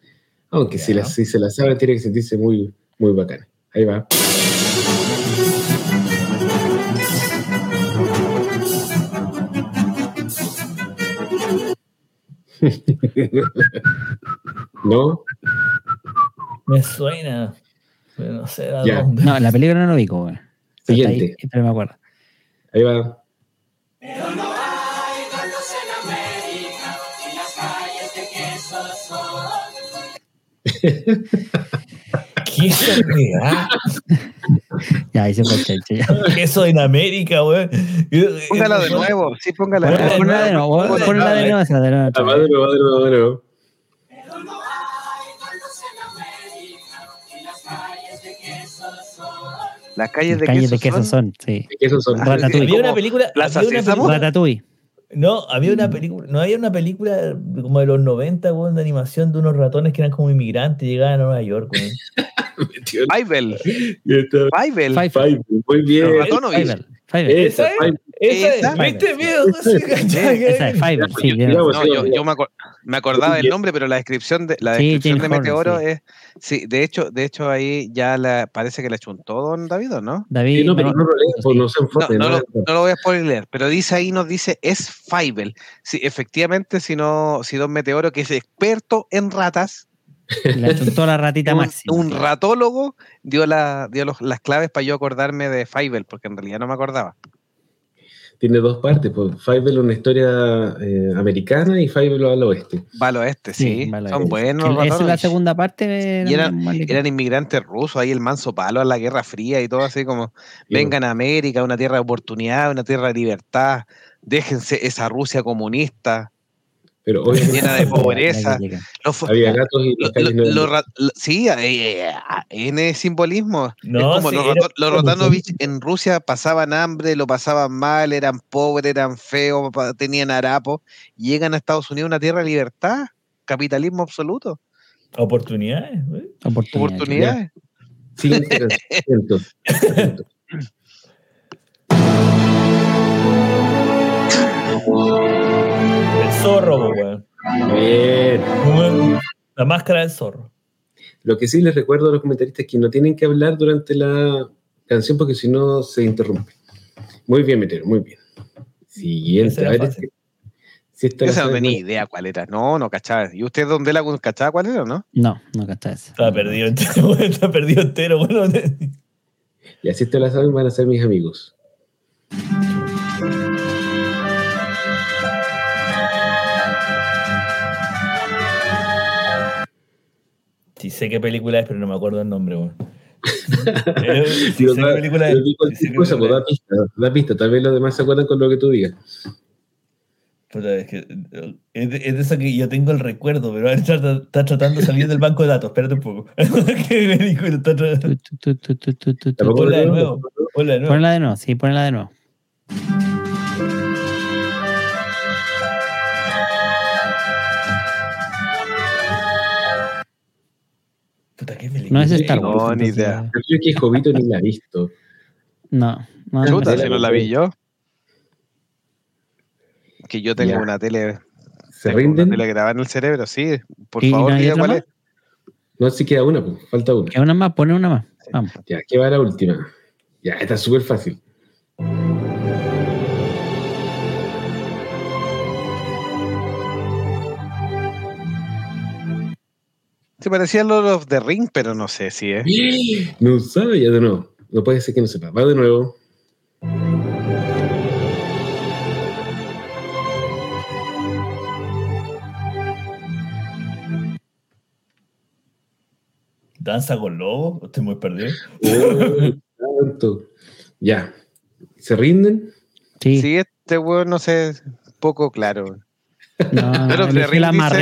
[SPEAKER 4] Aunque si,
[SPEAKER 5] Ya.
[SPEAKER 4] la- si se la saben, tiene que sentirse muy, muy bacana. Ahí va. ¿No?
[SPEAKER 5] Me suena. Pero no sé a
[SPEAKER 4] Ya.
[SPEAKER 5] dónde.
[SPEAKER 2] No, la película no lo vi, güey.
[SPEAKER 4] Siguiente.
[SPEAKER 2] Pero me acuerdo.
[SPEAKER 4] Ahí va.
[SPEAKER 5] ¿Qué es real?
[SPEAKER 2] Ya, ahí se fue el chancho. ya.
[SPEAKER 5] Queso en América, weón.
[SPEAKER 6] Póngala de nuevo, sí, póngala de nuevo.
[SPEAKER 5] de
[SPEAKER 2] Ponla de nuevo,
[SPEAKER 5] Ponla de
[SPEAKER 2] de
[SPEAKER 5] nuevo,
[SPEAKER 2] nuevo, esa de nuevo.
[SPEAKER 6] Las calles de
[SPEAKER 2] Calles
[SPEAKER 6] queso
[SPEAKER 2] de queso
[SPEAKER 6] son-
[SPEAKER 2] son, sí.
[SPEAKER 4] Esos son.
[SPEAKER 2] Ratatouille.
[SPEAKER 5] Había una película.
[SPEAKER 6] Plaza
[SPEAKER 5] había una película-
[SPEAKER 2] Ratatouille.
[SPEAKER 5] no, había una película. No había una película como de los 90, weón, de animación de unos ratones que eran como inmigrantes y llegaban a Nueva York,
[SPEAKER 4] el-
[SPEAKER 6] Fievel, Fievel.
[SPEAKER 4] Muy bien.
[SPEAKER 6] Los ratones.
[SPEAKER 2] Fiverr, Fiverr.
[SPEAKER 4] Esa,
[SPEAKER 5] ¿Esa es?
[SPEAKER 2] Fiverr, sí.
[SPEAKER 6] Yo, me, acor- me acordaba del nombre, pero la descripción de la
[SPEAKER 2] Sí,
[SPEAKER 6] descripción de Meteoro es. Sí, de hecho, de hecho ahí ya la, parece que la chuntó don David, ¿o no?
[SPEAKER 2] David,
[SPEAKER 4] Sí, no, pero
[SPEAKER 2] no,
[SPEAKER 4] no lo leas, no se
[SPEAKER 6] No,
[SPEAKER 4] enfoque.
[SPEAKER 6] no,
[SPEAKER 4] no,
[SPEAKER 6] lo, no lo voy a spoiler, pero dice ahí, nos dice, es Fievel. Sí, efectivamente, si no, si Don Meteoro, que es experto en ratas,
[SPEAKER 2] le la ratita
[SPEAKER 6] un,
[SPEAKER 2] máxima.
[SPEAKER 6] un ratólogo, dio, la, dio los- las claves para yo acordarme de Fievel, porque en realidad no me acordaba.
[SPEAKER 4] Tiene dos partes. Pues. Five es una historia eh, americana y Five al oeste.
[SPEAKER 6] Va al oeste, sí.
[SPEAKER 2] vale,
[SPEAKER 6] Son buenos
[SPEAKER 2] Esa es la segunda parte.
[SPEAKER 6] Y eran-
[SPEAKER 2] mal-
[SPEAKER 6] Eran inmigrantes rusos, ahí el manso palo a la Guerra Fría y todo así como, vengan a América, una tierra de oportunidad, una tierra de libertad, déjense esa Rusia comunista,
[SPEAKER 4] Pero obviamente
[SPEAKER 6] llena de pobreza. Los
[SPEAKER 4] había gatos y
[SPEAKER 6] lo-
[SPEAKER 4] las calles no
[SPEAKER 6] lo- lo ra- lo- sí, eh, eh, en el simbolismo.
[SPEAKER 5] No,
[SPEAKER 6] es como
[SPEAKER 5] sí,
[SPEAKER 6] los,
[SPEAKER 5] era-
[SPEAKER 6] los Rotanovich en Rusia pasaban hambre, lo pasaban mal, eran pobres, eran feos, tenían harapo. Llegan a Estados Unidos, una tierra de libertad, capitalismo absoluto,
[SPEAKER 5] Oportunidades, güey.
[SPEAKER 2] Oportunidad.
[SPEAKER 6] oportunidades.
[SPEAKER 4] Atentos, atentos.
[SPEAKER 5] El zorro, weón.
[SPEAKER 4] Bien.
[SPEAKER 5] La máscara del zorro.
[SPEAKER 4] Lo que sí les recuerdo a los comentaristas es que no tienen que hablar durante la canción porque si no se interrumpe. Muy bien, Meteoro, muy bien. Siguiente. A ver, si esta la
[SPEAKER 6] Esa no tenía idea cuál era. No, no cachaba. ¿Y usted dónde la cachaba cuál era, no?
[SPEAKER 2] No, no cachai eso.
[SPEAKER 5] Estaba perdido entero. Estaba perdido entero.
[SPEAKER 4] Y así te la saben, van a ser mis amigos.
[SPEAKER 5] Sí sé qué película es, pero no me acuerdo el nombre, weón. Sí sé
[SPEAKER 4] da-
[SPEAKER 5] qué película es. sé qué
[SPEAKER 4] pues da pista, da pista. Tal vez los demás se acuerdan con lo que tú digas.
[SPEAKER 5] Puta, es, que, es, de, es de eso que yo tengo el recuerdo, pero ahora está, está tratando de salir del banco de datos. Espérate un poco. ¿Qué película está tratando? Ponla de nuevo.
[SPEAKER 2] Ponla de nuevo, sí, ponla de nuevo.
[SPEAKER 5] Puta, ¿qué película?
[SPEAKER 2] No es Star
[SPEAKER 6] No,
[SPEAKER 2] Wars.
[SPEAKER 6] ni
[SPEAKER 2] entonces,
[SPEAKER 6] idea.
[SPEAKER 4] Yo creo que Jovito ni la ha visto.
[SPEAKER 2] No, no. no
[SPEAKER 6] Chuta, si no la vi yo. Que yo tengo
[SPEAKER 4] Ya.
[SPEAKER 6] una tele,
[SPEAKER 4] ¿Se
[SPEAKER 6] tengo una
[SPEAKER 4] rinden?
[SPEAKER 6] tele grabada en el cerebro, sí. Por
[SPEAKER 2] ¿Y
[SPEAKER 6] favor,
[SPEAKER 2] no
[SPEAKER 6] diga cuál
[SPEAKER 2] más?
[SPEAKER 6] es.
[SPEAKER 4] No, sí queda una, pues, falta una.
[SPEAKER 2] Que una más, pone una más. Vamos.
[SPEAKER 4] Ya, ¿qué va la última? Ya, esta es súper fácil.
[SPEAKER 6] Se parecía a Lord of the Ring, pero no sé si es.
[SPEAKER 4] No sabe ya de nuevo. No puede ser que no sepa. Va de nuevo.
[SPEAKER 5] ¿Danza con lobo? Estoy muy perdido.
[SPEAKER 4] Oh, tanto. Ya. ¿Se rinden?
[SPEAKER 2] Sí.
[SPEAKER 6] Sí, este weón no sé, poco claro.
[SPEAKER 2] No, no,
[SPEAKER 6] Pero
[SPEAKER 2] la más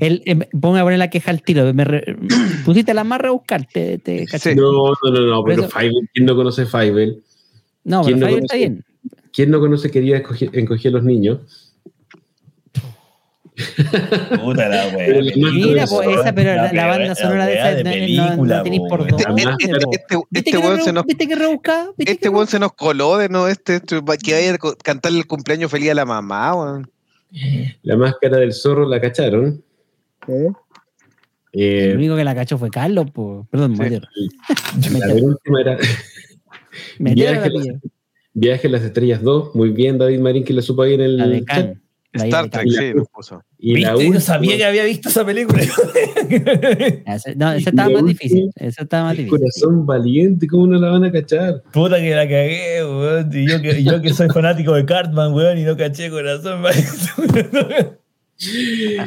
[SPEAKER 2] él, eh, ponga a poner la queja al tiro. me re- pusiste la más rebuscar. Te, te.
[SPEAKER 6] Sí.
[SPEAKER 4] No, no, no, no. Pero
[SPEAKER 2] eso-
[SPEAKER 4] Fievel, ¿quién no conoce Fievel?
[SPEAKER 2] No,
[SPEAKER 4] ¿Quién
[SPEAKER 2] pero
[SPEAKER 4] no
[SPEAKER 2] está
[SPEAKER 4] conoce?
[SPEAKER 2] bien.
[SPEAKER 4] ¿Quién no conoce quería escoger- encoger a los niños?
[SPEAKER 5] Puta la wea.
[SPEAKER 4] Pero
[SPEAKER 2] Mira,
[SPEAKER 4] Eso,
[SPEAKER 2] pues esa, pero la, la banda sonora de esa no, no-
[SPEAKER 5] película,
[SPEAKER 2] no tenéis
[SPEAKER 5] po,
[SPEAKER 2] por dónde.
[SPEAKER 6] Este, este,
[SPEAKER 2] ¿Viste
[SPEAKER 6] este weón
[SPEAKER 2] re-
[SPEAKER 6] se nos
[SPEAKER 2] ¿Viste que rebuscaba? ¿Viste
[SPEAKER 6] Este weón se nos coló de no este, este, que vaya a cantarle el cumpleaños feliz a la mamá, weón.
[SPEAKER 4] La máscara del zorro la cacharon.
[SPEAKER 2] El
[SPEAKER 4] Eh,
[SPEAKER 2] único que la cachó fue Carlos, po. perdón,
[SPEAKER 6] Sí.
[SPEAKER 2] Mario.
[SPEAKER 4] la última era Viaje
[SPEAKER 2] la
[SPEAKER 4] a las-
[SPEAKER 2] pilla.
[SPEAKER 4] Viaje a las Estrellas 2. Muy bien, David Marín, que la supo ahí en el
[SPEAKER 2] La de
[SPEAKER 6] Star Trek, sí, nos puso.
[SPEAKER 4] Y la
[SPEAKER 5] ¿Viste? Yo
[SPEAKER 4] última
[SPEAKER 5] sabía que había visto esa película.
[SPEAKER 2] No, esa estaba más
[SPEAKER 4] última-
[SPEAKER 2] difícil. Esa estaba más
[SPEAKER 4] el
[SPEAKER 2] difícil.
[SPEAKER 4] corazón valiente, ¿cómo no la van a cachar?
[SPEAKER 5] Puta que la cagué, weón. Y yo que, yo que soy fanático de Cartman, weón, y no caché corazón.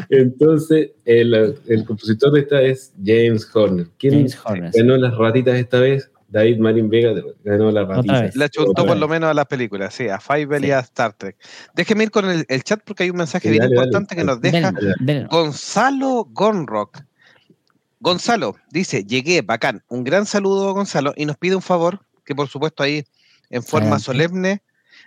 [SPEAKER 4] Entonces, el, el compositor de esta es James Horner. ¿Quién
[SPEAKER 2] James Horner.
[SPEAKER 4] ganó las ratitas esta vez? David Marín Vega ganó.
[SPEAKER 6] La chuntó
[SPEAKER 4] Otra
[SPEAKER 6] por
[SPEAKER 4] vez.
[SPEAKER 6] lo menos a las películas, sí, a Fievel
[SPEAKER 2] Sí.
[SPEAKER 6] y a Star Trek. Déjeme ir con el, el chat porque hay un mensaje
[SPEAKER 4] Sí,
[SPEAKER 6] bien
[SPEAKER 4] dale, dale.
[SPEAKER 6] importante que nos deja. Gonzalo Gonrock. Gonzalo dice, llegué, bacán. Un gran saludo, Gonzalo, y nos pide un favor, que por supuesto ahí en forma solemne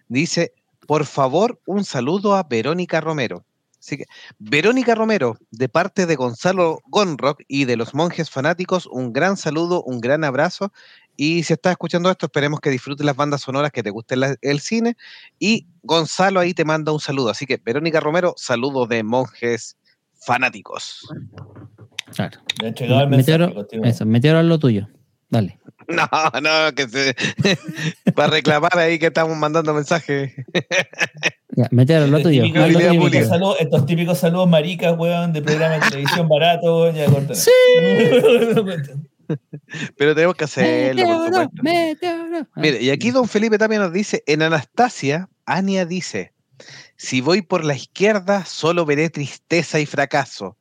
[SPEAKER 6] dice, por favor, un saludo a Verónica Romero. Así que, Verónica Romero, de parte de Gonzalo Gonrock y de los monjes fanáticos, un gran saludo, un gran abrazo. Y si estás escuchando esto, esperemos que disfrutes las bandas sonoras, que te guste la- el cine. Y Gonzalo ahí te manda un saludo. Así que, Verónica Romero, saludo de monjes fanáticos.
[SPEAKER 2] Claro.
[SPEAKER 5] Le he entregado el mensaje.
[SPEAKER 2] Meteoro, eso, Meteoro es lo tuyo. Dale.
[SPEAKER 6] No, no, que se. para reclamar ahí que estamos mandando mensajes.
[SPEAKER 2] Ya, Meteoro lo tuyo. lo
[SPEAKER 5] saludos- estos típicos saludos maricas, weón, de programa de televisión barato, weón, ya corten.
[SPEAKER 2] Sí.
[SPEAKER 6] Pero tenemos que hacerlo,
[SPEAKER 2] Meteoro. Meteoro. Ah,
[SPEAKER 6] Mire, y aquí don Felipe también nos dice: en Anastasia, Ania dice: si voy por la izquierda, solo veré tristeza y fracaso.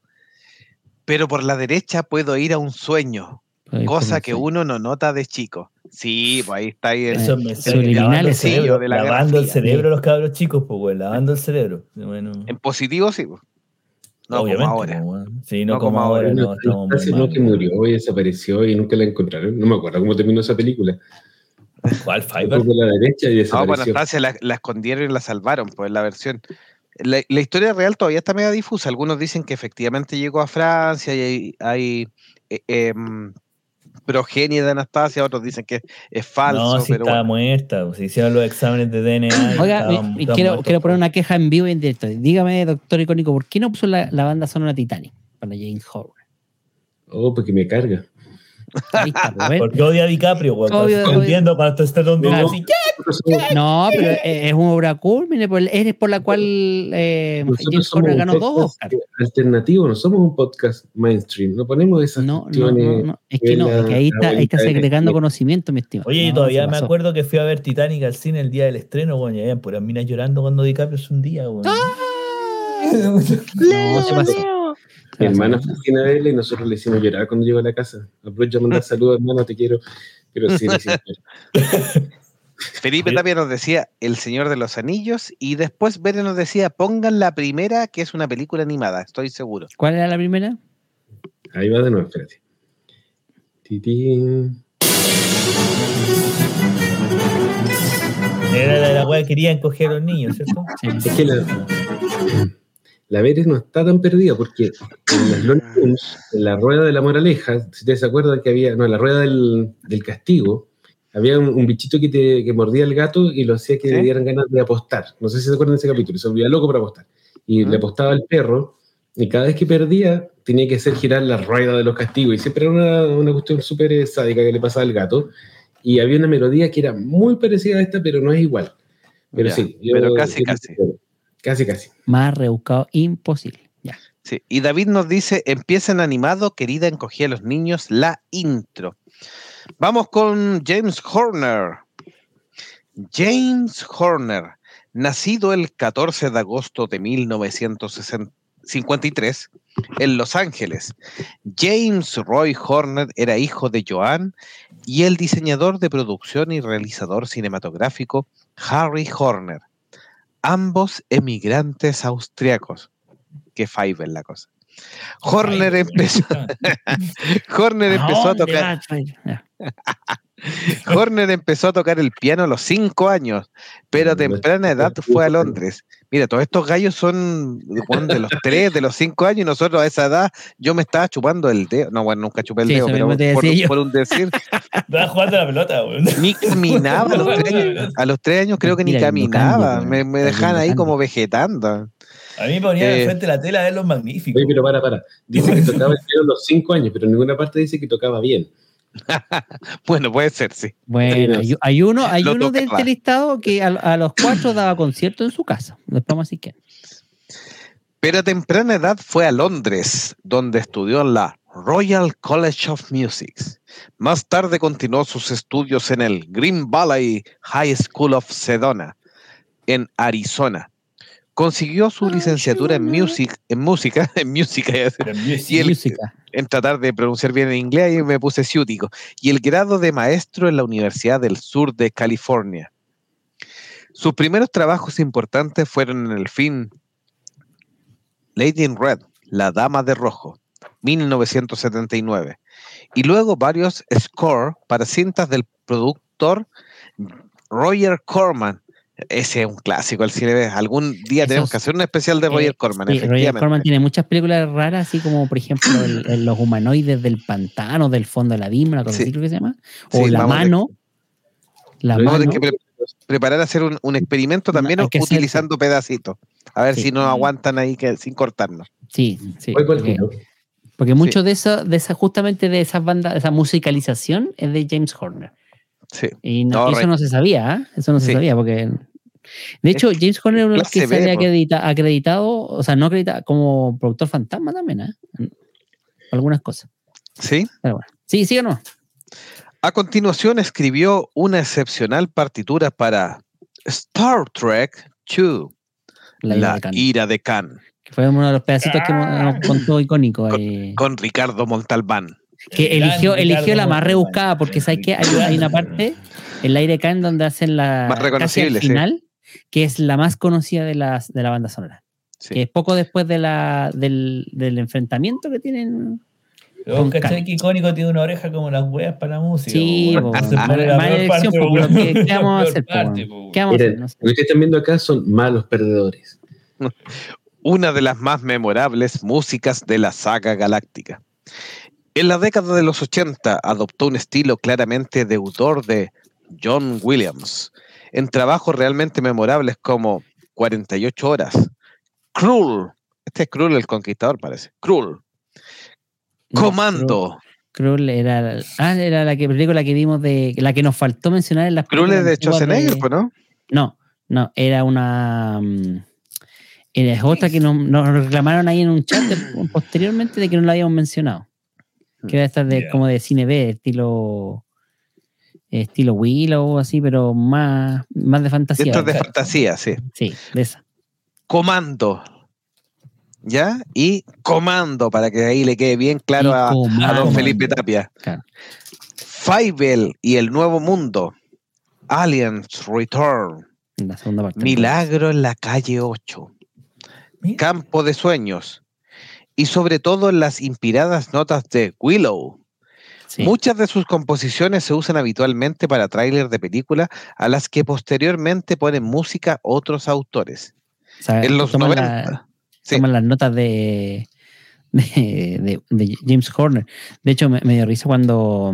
[SPEAKER 6] Pero por la derecha puedo ir a un sueño, cosa que
[SPEAKER 2] sí.
[SPEAKER 6] uno no nota de chico. Sí, pues ahí está ahí el-
[SPEAKER 5] Eso me
[SPEAKER 2] Subliminales,
[SPEAKER 5] lavando el cerebro,
[SPEAKER 6] de la
[SPEAKER 5] lavando el cerebro a los cabros chicos, pues, lavando el cerebro. Bueno,
[SPEAKER 6] En positivo, sí. pues. No,
[SPEAKER 5] obviamente,
[SPEAKER 6] como ahora.
[SPEAKER 5] weón. Sí, no,
[SPEAKER 6] No
[SPEAKER 5] como,
[SPEAKER 6] como
[SPEAKER 5] ahora,
[SPEAKER 6] ahora.
[SPEAKER 5] no, estamos muy
[SPEAKER 4] Anastasia
[SPEAKER 5] mal.
[SPEAKER 4] no que murió y desapareció y nunca la encontraron. No me acuerdo cómo terminó esa película.
[SPEAKER 5] ¿Cuál
[SPEAKER 4] Fue
[SPEAKER 5] Fiverr?
[SPEAKER 4] por la derecha y
[SPEAKER 6] No, pues
[SPEAKER 4] desapareció.
[SPEAKER 6] Anastasia la, la escondieron y la salvaron, pues la versión. La, la historia real todavía está medio difusa. Algunos dicen que efectivamente llegó a Francia y hay, hay eh, em, progenie de Anastasia, otros dicen que es falso,
[SPEAKER 5] No, si
[SPEAKER 6] pero
[SPEAKER 5] estaba
[SPEAKER 6] bueno.
[SPEAKER 5] muerta, pues, se hicieron los exámenes de DNA.
[SPEAKER 2] Oiga,
[SPEAKER 5] estaba-
[SPEAKER 2] y- quiero, quiero poner una queja en vivo y en directo. Dígame, doctor Icónico, ¿por qué no puso la, la banda sonora Titanic para James Horner?
[SPEAKER 4] Oh, porque me carga.
[SPEAKER 2] Ahí está, Rubén.
[SPEAKER 5] Porque odia a DiCaprio.
[SPEAKER 2] Obvio, obvio.
[SPEAKER 5] viendo cuando está donde
[SPEAKER 2] Claro.
[SPEAKER 5] así, ¿qué?
[SPEAKER 2] No, pero es es una obra culmine, por- es por la cual eh, James ganó dos Oscars.
[SPEAKER 4] alternativo, no somos un podcast mainstream. No ponemos esas
[SPEAKER 2] No, no, no, no. Es que no, es que ahí está, ahí está segregando conocimiento, mi estimado.
[SPEAKER 5] Oye, y todavía me acuerdo que fui a ver Titanic al cine el día del estreno, weón. Y puras minas llorando cuando DiCaprio es un día, weón.
[SPEAKER 2] No, se pasó.
[SPEAKER 4] Mi hermana cine a verla y nosotros le hicimos llorar cuando llegó a la casa. Aprovecho a mandar saludos, hermano, te quiero. Pero sí, le hicimos llorar.
[SPEAKER 6] Felipe también nos decía El Señor de los Anillos y después Bere nos decía pongan la primera que es una película animada, estoy seguro.
[SPEAKER 2] ¿Cuál era la primera?
[SPEAKER 4] Ahí va de nuevo, espérate. Titín.
[SPEAKER 5] Era la de la que querían coger a los niños, ¿cierto?
[SPEAKER 2] Sí.
[SPEAKER 4] Es que la, la Veres no está tan perdida porque en las Looney Tunes, en la rueda de la moraleja, si ustedes se acuerdan que había, no, en la rueda del, del castigo, había un, un bichito que, te, que mordía al gato y lo hacía que
[SPEAKER 6] ¿Sí?
[SPEAKER 4] le dieran ganas de apostar. No sé si se acuerdan de ese capítulo, se volvía loco para apostar. Y
[SPEAKER 6] Ah.
[SPEAKER 4] le apostaba al perro y cada vez que perdía tenía que hacer girar la rueda de los castigos y siempre era una, una cuestión súper eh, sádica que le pasaba al gato. Y había una melodía que era muy parecida a esta, pero no es igual. Pero
[SPEAKER 6] Ya,
[SPEAKER 4] sí,
[SPEAKER 6] pero casi, casi.
[SPEAKER 4] Casi, casi.
[SPEAKER 2] Más rebuscado, imposible. Ya.
[SPEAKER 6] Sí, y David nos dice, empiecen animado, querida, encogí a los niños, la intro. Vamos con James Horner. James Horner, nacido el 14 de agosto de 1953 en Los Ángeles. James Roy Horner era hijo de Joan y el diseñador de producción y realizador cinematográfico Harry Horner, ambos emigrantes austriacos. Qué five es la cosa. Horner empezó, Horner empezó a tocar. Horner empezó a tocar el piano a los cinco años, pero a temprana edad fue a Londres. Mira, todos estos gallos son bueno, de los tres, de los cinco años, y nosotros a esa edad, yo me estaba chupando el dedo. No, bueno, nunca chupé el
[SPEAKER 2] Sí,
[SPEAKER 6] dedo, pero por, un decir,
[SPEAKER 5] Estaba jugando a la pelota,
[SPEAKER 6] ni caminaba a los tres años. A los tres años creo que ni
[SPEAKER 2] Mira,
[SPEAKER 6] caminaba.
[SPEAKER 2] cambio,
[SPEAKER 6] me, dejaban ahí como vegetando.
[SPEAKER 5] A mí me ponían
[SPEAKER 6] Eh.
[SPEAKER 5] al frente de la tela ver los magníficos.
[SPEAKER 4] Oye, pero para, para. Dice que tocaba el piano a los cinco años, pero en ninguna parte dice que tocaba bien.
[SPEAKER 6] Bueno, puede ser, sí.
[SPEAKER 2] Bueno, hay, hay uno, hay
[SPEAKER 6] Lo
[SPEAKER 2] uno de este listado que a, a los cuatro daba concierto en su casa. Después vamos que.
[SPEAKER 6] Pero a temprana edad fue a Londres, donde estudió en la Royal College of Music. Más tarde continuó sus estudios en el Green Valley High School of Sedona, en Arizona. Consiguió su licenciatura en, music, en música, en música. Y el- en tratar de pronunciar bien en inglés y me puse ciútico. Y el grado de maestro en la Universidad del Sur de California. Sus primeros trabajos importantes fueron en el film Lady in Red, La Dama de Rojo, 1979. Y luego varios score para cintas del productor Roger Corman. Ese es un clásico, el cine. B. Algún día
[SPEAKER 2] Esos-
[SPEAKER 6] tenemos que hacer un especial de Roger
[SPEAKER 2] Eh,
[SPEAKER 6] Corman,
[SPEAKER 2] sí, Roger. Corman tiene muchas películas raras, así como, por ejemplo, el- el- Los humanoides del pantano, del fondo de la Bimba, una cosa
[SPEAKER 6] Sí.
[SPEAKER 2] así que se llama. O
[SPEAKER 6] Sí,
[SPEAKER 2] La mano. La
[SPEAKER 4] Vamos a
[SPEAKER 6] Vamos a
[SPEAKER 2] mano.
[SPEAKER 6] que pre- preparar a hacer un, un experimento
[SPEAKER 2] No,
[SPEAKER 6] también utilizando pedacitos. A ver
[SPEAKER 2] Sí.
[SPEAKER 6] si nos aguantan ahí que, sin cortarnos.
[SPEAKER 2] Sí, sí.
[SPEAKER 4] Voy por
[SPEAKER 2] porque-. Porque mucho de eso, de esa, justamente de esas bandas, de esa musicalización es de James Horner.
[SPEAKER 6] Sí.
[SPEAKER 2] Y no-
[SPEAKER 6] No,
[SPEAKER 2] eso no se sabía, ¿ah? Eso no se
[SPEAKER 6] Sí.
[SPEAKER 2] sabía, porque. De hecho, James Horner es uno de los que sale acredita- acreditado, o sea, no acreditado, como productor fantasma también, ¿ah? Algunas cosas.
[SPEAKER 6] ¿Sí?
[SPEAKER 2] Pero bueno. Sí, sí o no.
[SPEAKER 6] A continuación escribió una excepcional partitura para Star Trek II,
[SPEAKER 2] La,
[SPEAKER 6] La,
[SPEAKER 2] ira de Khan,
[SPEAKER 6] ira de Khan,
[SPEAKER 2] que fue uno de los pedacitos que hemos- nos contó icónico.
[SPEAKER 6] con Ricardo Montalbán.
[SPEAKER 2] que
[SPEAKER 5] El
[SPEAKER 2] eligió,
[SPEAKER 5] gran
[SPEAKER 2] eligió la más rebuscada, porque ¿sabes qué? Hay, hay una parte, el aire Khan, donde hacen la.
[SPEAKER 6] Más
[SPEAKER 2] casi al
[SPEAKER 6] reconocible, sí.
[SPEAKER 2] Que es la más conocida de, las, de la banda sonora.
[SPEAKER 6] Sí.
[SPEAKER 2] que es poco después de la, del, del enfrentamiento que tienen.
[SPEAKER 5] Vos cachai que icónico tiene una oreja como las weas para la música.
[SPEAKER 2] Sí,
[SPEAKER 5] po,
[SPEAKER 2] ¿qué- vamos a hacer,
[SPEAKER 5] parte, po.
[SPEAKER 2] ¿Qué vamos a hacer? No sé.
[SPEAKER 4] lo que ustedes están viendo acá son malos perdedores.
[SPEAKER 6] una de las más memorables músicas de la saga galáctica. En la década de los 80 adoptó un estilo claramente deudor de John Williams, en trabajos realmente memorables como 48 horas, Cruel, este es Cruel el Conquistador parece, Cruel,
[SPEAKER 2] No,
[SPEAKER 6] Comando,
[SPEAKER 2] Cruel, Cruel era, ah, era la que película que vimos de la que nos faltó mencionar en las
[SPEAKER 6] Cruel es de Schwarzenegger,
[SPEAKER 2] de-
[SPEAKER 6] ¿no?
[SPEAKER 2] No, no, era una. mm, Era otra que nos, nos reclamaron ahí en un chat de- posteriormente de que no la habíamos mencionado. Que era esta de
[SPEAKER 5] Ya.
[SPEAKER 2] como de cine B, estilo. Estilo Willow, así, pero más, más de fantasía.
[SPEAKER 6] Esto es de
[SPEAKER 5] claro.
[SPEAKER 6] fantasía, sí.
[SPEAKER 2] Sí, de esa.
[SPEAKER 6] Comando. ¿Ya? Y Comando, para que ahí le quede bien claro
[SPEAKER 2] Y
[SPEAKER 6] a, don Felipe Tapia.
[SPEAKER 2] Claro.
[SPEAKER 6] Fievel y el Nuevo Mundo. Aliens Return.
[SPEAKER 2] En la segunda parte.
[SPEAKER 6] Milagro en la calle 8.
[SPEAKER 5] Mira,
[SPEAKER 6] Campo de Sueños. Y sobre todo en las inspiradas notas de Willow.
[SPEAKER 2] Sí.
[SPEAKER 6] Muchas de sus composiciones se usan habitualmente para tráiler de película a las que posteriormente ponen música otros autores.
[SPEAKER 2] O sea,
[SPEAKER 6] En los
[SPEAKER 2] toman
[SPEAKER 6] 90.
[SPEAKER 2] la-
[SPEAKER 6] Sí.
[SPEAKER 2] toman las notas de, de, de- de James Horner. De hecho, me, me dio risa cuando.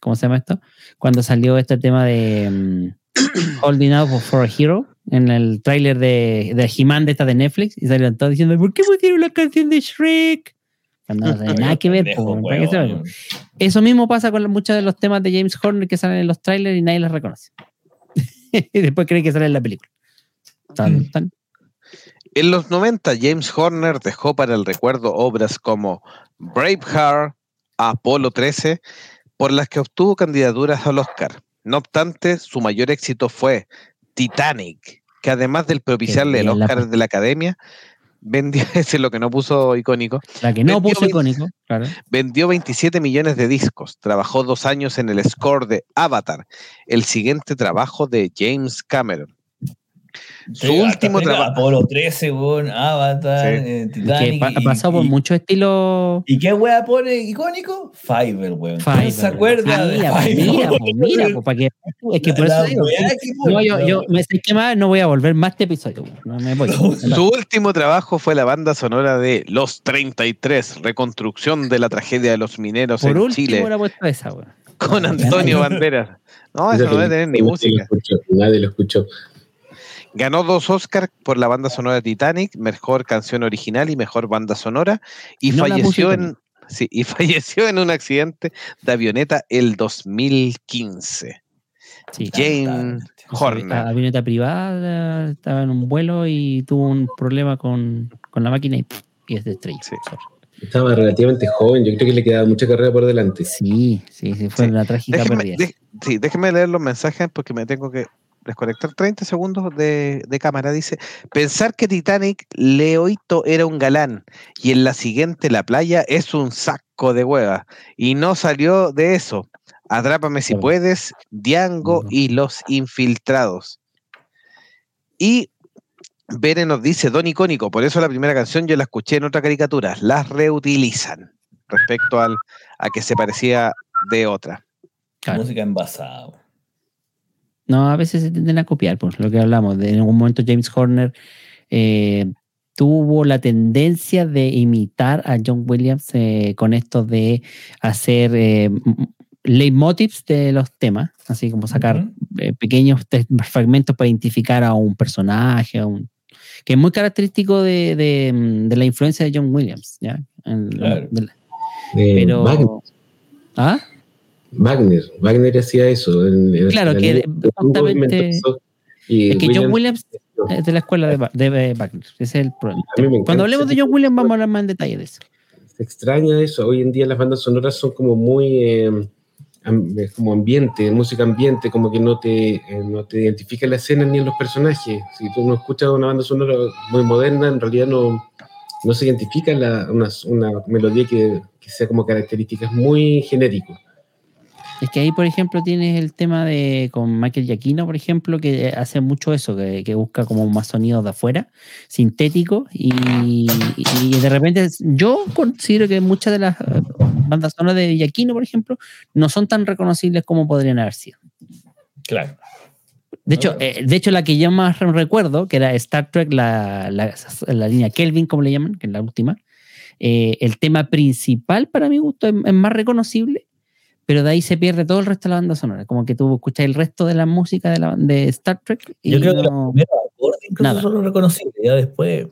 [SPEAKER 2] ¿Cómo se llama esto? Cuando salió este tema de mm, Holding Out for a Hero en el tráiler de, de He-Man de esta de Netflix y salieron todos diciendo: ¿Por qué pusieron la canción de Shrek? No tiene nada que ver. Eso mismo pasa con muchos de los temas de James Horner que salen en los trailers y nadie los reconoce. y después creen que sale en la película. Tan, tan.
[SPEAKER 6] En los 90, James Horner dejó para el recuerdo obras como Braveheart, Apolo 13, por las que obtuvo candidaturas al Oscar. No obstante, su mayor éxito fue Titanic, que además del propiciarle el Oscar de la Academia, vendió, ese es lo que no puso icónico,
[SPEAKER 2] La que no
[SPEAKER 6] Vendió
[SPEAKER 2] puso icónico, claro.
[SPEAKER 6] vendió 27 millones de discos, trabajó dos años en el score de Avatar, el siguiente trabajo de James Cameron. Su
[SPEAKER 5] Sí,
[SPEAKER 6] último
[SPEAKER 5] hasta
[SPEAKER 6] trabajo.
[SPEAKER 5] Apolo 13, weón, Avatar,
[SPEAKER 6] Sí.
[SPEAKER 5] eh, Titanic.
[SPEAKER 2] ha pasado por muchos estilos.
[SPEAKER 5] ¿Y qué wea pone icónico? Fiverr, weón. ¿Quién
[SPEAKER 2] Fiverr.
[SPEAKER 5] se acuerda
[SPEAKER 2] Mira, pues,
[SPEAKER 5] Fiverr?
[SPEAKER 2] mira, pues, mira, pues, para que, es que por
[SPEAKER 5] La
[SPEAKER 2] eso digo,
[SPEAKER 5] que
[SPEAKER 2] no, yo, yo me sé que más no voy a volver más este episodio. No me voy.
[SPEAKER 6] Su último trabajo fue la banda sonora de Los 33, reconstrucción de la tragedia de los mineros
[SPEAKER 2] Por
[SPEAKER 6] en
[SPEAKER 2] último
[SPEAKER 6] Chile,
[SPEAKER 2] era puesto esa, weón.
[SPEAKER 6] con Antonio Banderas. No, eso no debe tener ni
[SPEAKER 4] Nadie lo
[SPEAKER 6] música.
[SPEAKER 4] escuchó, Nadie lo escuchó.
[SPEAKER 6] Ganó dos Oscars por la banda sonora de Titanic, mejor canción original y mejor banda sonora, y
[SPEAKER 2] No
[SPEAKER 6] falleció en sí, y falleció en un accidente de avioneta el 2015.
[SPEAKER 2] Sí.
[SPEAKER 6] James Horner.
[SPEAKER 2] avioneta privada, estaba en un vuelo y tuvo un problema con, con la máquina y, y es de estrella.
[SPEAKER 6] Sí.
[SPEAKER 4] Estaba relativamente joven, yo creo que le quedaba mucha carrera por delante.
[SPEAKER 2] Sí, sí, sí, fue
[SPEAKER 6] Sí.
[SPEAKER 2] una trágica
[SPEAKER 6] Déjeme,
[SPEAKER 2] pérdida.
[SPEAKER 6] de- sí, déjeme leer los mensajes porque me tengo que desconectar 30 segundos de, de cámara. Dice, pensar que Titanic Leoito era un galán y en la siguiente La Playa es un saco de hueva. Y no salió de eso. Atrápame si puedes, Diango y los infiltrados. Y Bere nos dice, Don Icónico, por eso la primera canción yo la escuché en otra caricatura, las reutilizan respecto al, a que se parecía de otra.
[SPEAKER 2] Claro.
[SPEAKER 5] Música envasada.
[SPEAKER 2] No, a veces se tienden a copiar, pues lo que hablamos. De, en algún momento James Horner eh, tuvo la tendencia de imitar a John Williams eh, con esto de hacer eh, leitmotivs de los temas, así como sacar eh, pequeños fragmentos para identificar a un personaje, a un, que es muy característico de, de, mm, de la influencia de John Williams, ¿ya? En-
[SPEAKER 5] Claro.
[SPEAKER 2] de la- pero... ¿Ah?
[SPEAKER 4] Wagner, Wagner hacía eso. en-
[SPEAKER 2] Claro,
[SPEAKER 4] en
[SPEAKER 2] que
[SPEAKER 4] Hugo
[SPEAKER 2] justamente-
[SPEAKER 4] y
[SPEAKER 2] Es que John
[SPEAKER 4] Williams-
[SPEAKER 2] es de la escuela de, Wagner. Ese es el problema. Cuando hablemos de John Williams, vamos a hablar más en detalle de eso.
[SPEAKER 4] Se extraña eso. Hoy en día las bandas sonoras son como muy eh, como ambiente, música ambiente, como que no te, eh, no te identifica la escena ni en los personajes. Si tú no escuchas una banda sonora muy moderna, en realidad no, no se identifica la- una, una melodía que, que sea como características muy genérico.
[SPEAKER 2] Es que ahí, por ejemplo, tienes el tema de con Michael Giacchino, por ejemplo, que hace mucho eso, que, que busca como más sonidos de afuera, sintéticos, y, y de repente yo considero que muchas de las eh, bandas sonoras de Giacchino, por ejemplo, no son tan reconocibles como podrían haber sido.
[SPEAKER 5] Claro.
[SPEAKER 2] De hecho, eh, de hecho, la que yo más recuerdo, que era Star Trek, la, la, la línea Kelvin, como le llaman, que es la última, eh, el tema principal para mi gusto es, es más reconocible, pero de ahí se pierde todo el resto de la banda sonora. Como que tú escuchas el resto de la música de, la, de Star Trek y
[SPEAKER 5] Yo creo que los primeros acordes incluso
[SPEAKER 2] nada.
[SPEAKER 5] son reconocibles. Ya después.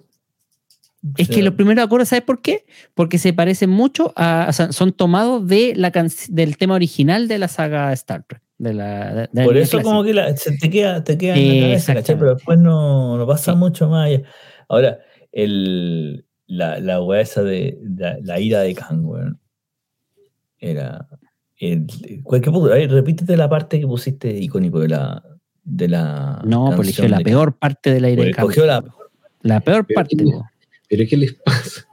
[SPEAKER 2] Es que los primeros acordes, ¿sabes por qué? Porque se parecen mucho a. o sea, son tomados de la can- del tema original de la saga Star Trek. De la, de- de la
[SPEAKER 5] Por eso como que la- se te queda, te queda en la cabeza, ¿cachai? Pero después no, no pasa
[SPEAKER 2] Sí.
[SPEAKER 5] mucho más allá. Ahora, el, la, la weá esa de la, la ira de Khan, weón. Era. El, ¿cuál que puso? A ver, repítete la parte que pusiste icónico de la. De la
[SPEAKER 2] No, pues eligió la
[SPEAKER 5] de
[SPEAKER 2] peor parte del aire de Khan.
[SPEAKER 5] Escogió la
[SPEAKER 2] La peor
[SPEAKER 4] Pero
[SPEAKER 2] parte.
[SPEAKER 4] ¿qué-
[SPEAKER 2] po.
[SPEAKER 4] Pero ¿qué les pasa?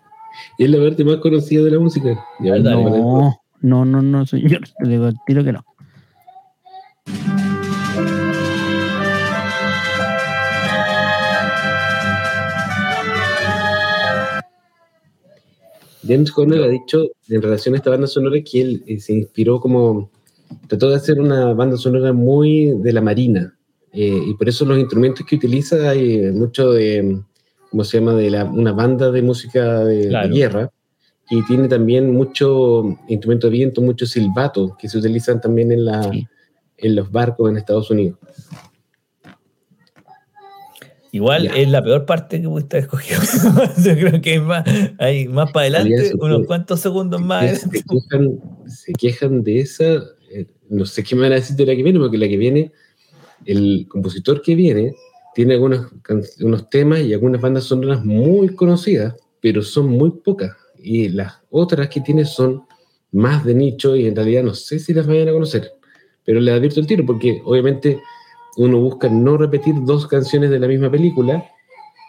[SPEAKER 4] Es la parte más conocida de la música. Ya.
[SPEAKER 2] No, no, no, no, señor. Le digo al tiro que no.
[SPEAKER 4] James Horner ha dicho en relación a esta banda sonora que él eh, se inspiró como, trató de hacer una banda sonora muy de la marina, eh, y por eso los instrumentos que utiliza hay mucho de, ¿cómo se llama?, de la- una banda de música de, de
[SPEAKER 5] Claro.
[SPEAKER 4] guerra, y tiene también mucho instrumento de viento, mucho silbato, que se utilizan también en, la,
[SPEAKER 2] Sí.
[SPEAKER 4] en los barcos en Estados Unidos.
[SPEAKER 5] Igual
[SPEAKER 4] Ya.
[SPEAKER 5] es la peor parte que pudiste escogido. Yo creo que hay más, hay más para adelante, unos cuantos segundos más.
[SPEAKER 4] Se, quejan, se quejan de esa, eh, no sé qué me van a decir de la que viene, porque la que viene, el compositor que viene, tiene algunos unos temas y algunas bandas sonoras muy conocidas, pero son muy pocas. Y las otras que tiene son más de nicho y en realidad no sé si las vayan a conocer. Pero les advierto el tiro porque obviamente uno busca no repetir dos canciones de la misma película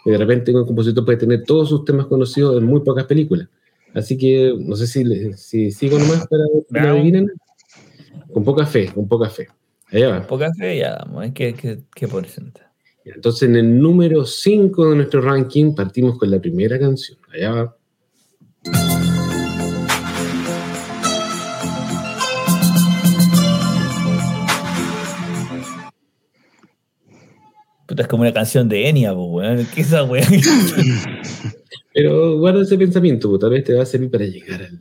[SPEAKER 4] y de repente un compositor puede tener todos sus temas conocidos en muy pocas películas. Así que no sé si, si sigo nomás para que lo adivinen. Con poca fe, con poca fe. Allá va.
[SPEAKER 5] Poca fe, ya vamos. ¿eh? ¿Qué, qué, qué porcentaje?
[SPEAKER 4] Entonces, en el número 5 de nuestro ranking, partimos con la primera canción. Allá va.
[SPEAKER 5] Puta, es como una canción de Enya, weón. ¿Qué es esa weón?
[SPEAKER 4] Pero guarda ese pensamiento, tal vez te va a servir para llegar al,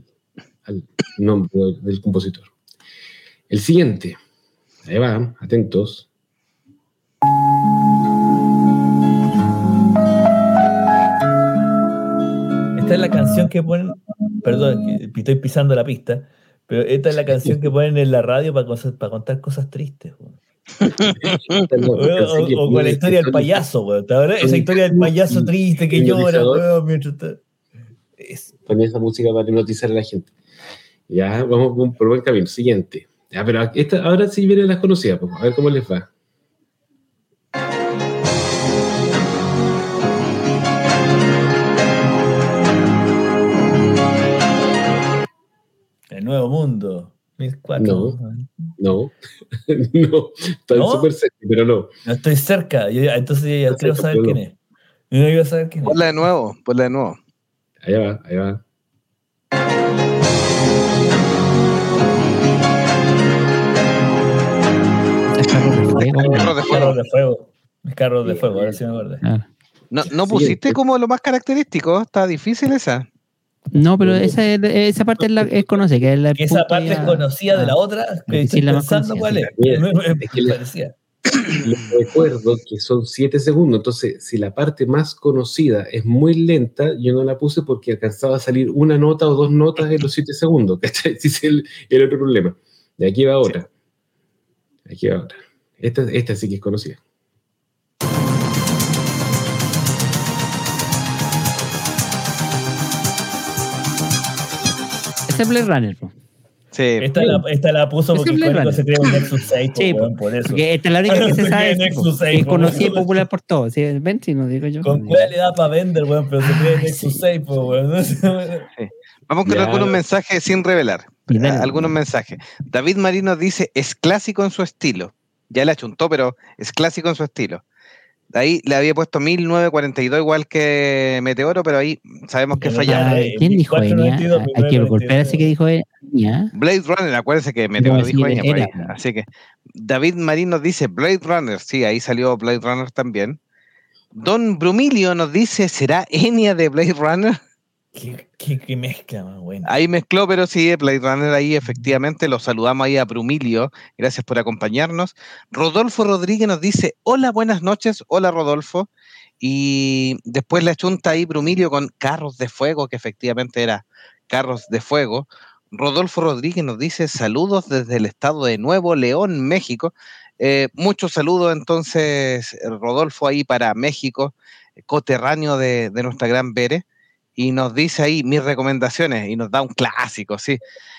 [SPEAKER 4] al nombre del compositor. El siguiente. Ahí va, atentos.
[SPEAKER 5] Esta es la canción que ponen. Perdón, estoy pisando la pista. Pero esta es la canción que ponen en la radio para, cosas- para contar cosas tristes. O, o con la historia del payaso, weón. Esa historia del payaso triste que llora, weón, mientras está- Es-
[SPEAKER 4] Ponía esa música para hipnotizar a la gente. Ya, vamos por buen camino. Siguiente. Ya, pero esta, ahora sí vienen las conocidas, pues, a ver cómo les va.
[SPEAKER 5] El nuevo mundo. 1004.
[SPEAKER 4] No. No, no, están
[SPEAKER 5] ¿No?
[SPEAKER 4] súper cerca, pero no.
[SPEAKER 5] No estoy cerca. Yo entonces yo ya quiero saber quién
[SPEAKER 4] no.
[SPEAKER 5] es. Yo no iba a saber quién es.
[SPEAKER 6] Ponla de nuevo, ponla de nuevo.
[SPEAKER 4] Allá va, allá va.
[SPEAKER 2] Es Carlos de Fuego,
[SPEAKER 6] Carros de fuego.
[SPEAKER 5] carros de fuego, ahora sí me acordé.
[SPEAKER 2] Ah.
[SPEAKER 6] No, no pusiste como lo más característico, está difícil esa.
[SPEAKER 2] No, pero esa, es- esa parte es, la, es conocida, que es la
[SPEAKER 5] esa parte es conocida de la otra, que
[SPEAKER 2] Sí,
[SPEAKER 5] estoy
[SPEAKER 2] la
[SPEAKER 5] pensando cuál es.
[SPEAKER 4] Es que la-
[SPEAKER 5] parecía.
[SPEAKER 4] Les recuerdo que son 7 segundos, entonces si la parte más conocida es muy lenta, yo no la puse porque alcanzaba a salir una nota o dos notas en los 7 segundos, ¿cachai? Ese es el, el otro problema. De aquí va otra. Aquí va otra. Esta, esta sí que es conocida.
[SPEAKER 2] Ese es Blade Runner, po.
[SPEAKER 6] Sí.
[SPEAKER 5] Esta la, esta la puso porque
[SPEAKER 2] Runner.
[SPEAKER 5] se cree un Nexus 6, po,
[SPEAKER 2] Sí,
[SPEAKER 5] weón, por eso.
[SPEAKER 2] Porque esta es la única que se
[SPEAKER 5] Se
[SPEAKER 2] sabe,
[SPEAKER 5] cree
[SPEAKER 2] sí, po,
[SPEAKER 5] Nexus
[SPEAKER 2] que
[SPEAKER 5] 6,
[SPEAKER 2] es
[SPEAKER 5] po.
[SPEAKER 2] conocida y popular por todos. ¿sí? Ven, si no digo yo.
[SPEAKER 5] Con cuál le da para vender, weón, pero se cree
[SPEAKER 2] Ay,
[SPEAKER 5] Nexus
[SPEAKER 2] sí.
[SPEAKER 5] 6, po, weón.
[SPEAKER 6] Vamos con
[SPEAKER 4] Ya.
[SPEAKER 6] algunos mensajes sin revelar.
[SPEAKER 2] Dale.
[SPEAKER 6] Algunos mensajes. David Marino dice, es clásico en su estilo. Ya le achuntó, pero es clásico en su estilo. Ahí le había puesto 1942 igual que Meteoro, pero ahí sabemos que fallaron.
[SPEAKER 2] ¿Quién dijo
[SPEAKER 5] 492,
[SPEAKER 2] Enya? Hay que golpear a ese que dijo Enya.
[SPEAKER 6] Blade Runner, acuérdense que Meteoro dijo Enya por ahí. Así que David Marino dice Blade Runner, sí, ahí salió Blade Runner también. Don Brumilio nos dice, ¿será Enya de Blade Runner?
[SPEAKER 5] ¿Qué, qué, qué mezcla más buena.
[SPEAKER 6] Ahí mezcló, pero sí, Blade Runner ahí efectivamente. Lo saludamos ahí a Brumilio. Gracias por acompañarnos. Rodolfo Rodríguez nos dice, hola, buenas noches. Hola, Rodolfo. Y después le achunta ahí Brumilio con Carros de Fuego, que efectivamente era Carros de Fuego. Rodolfo Rodríguez nos dice, saludos desde el estado de Nuevo León, México. Eh, muchos saludos entonces, Rodolfo, ahí para México, coterráneo de, de nuestra gran Bere y nos dice ahí mis recomendaciones y nos da un clásico, sí.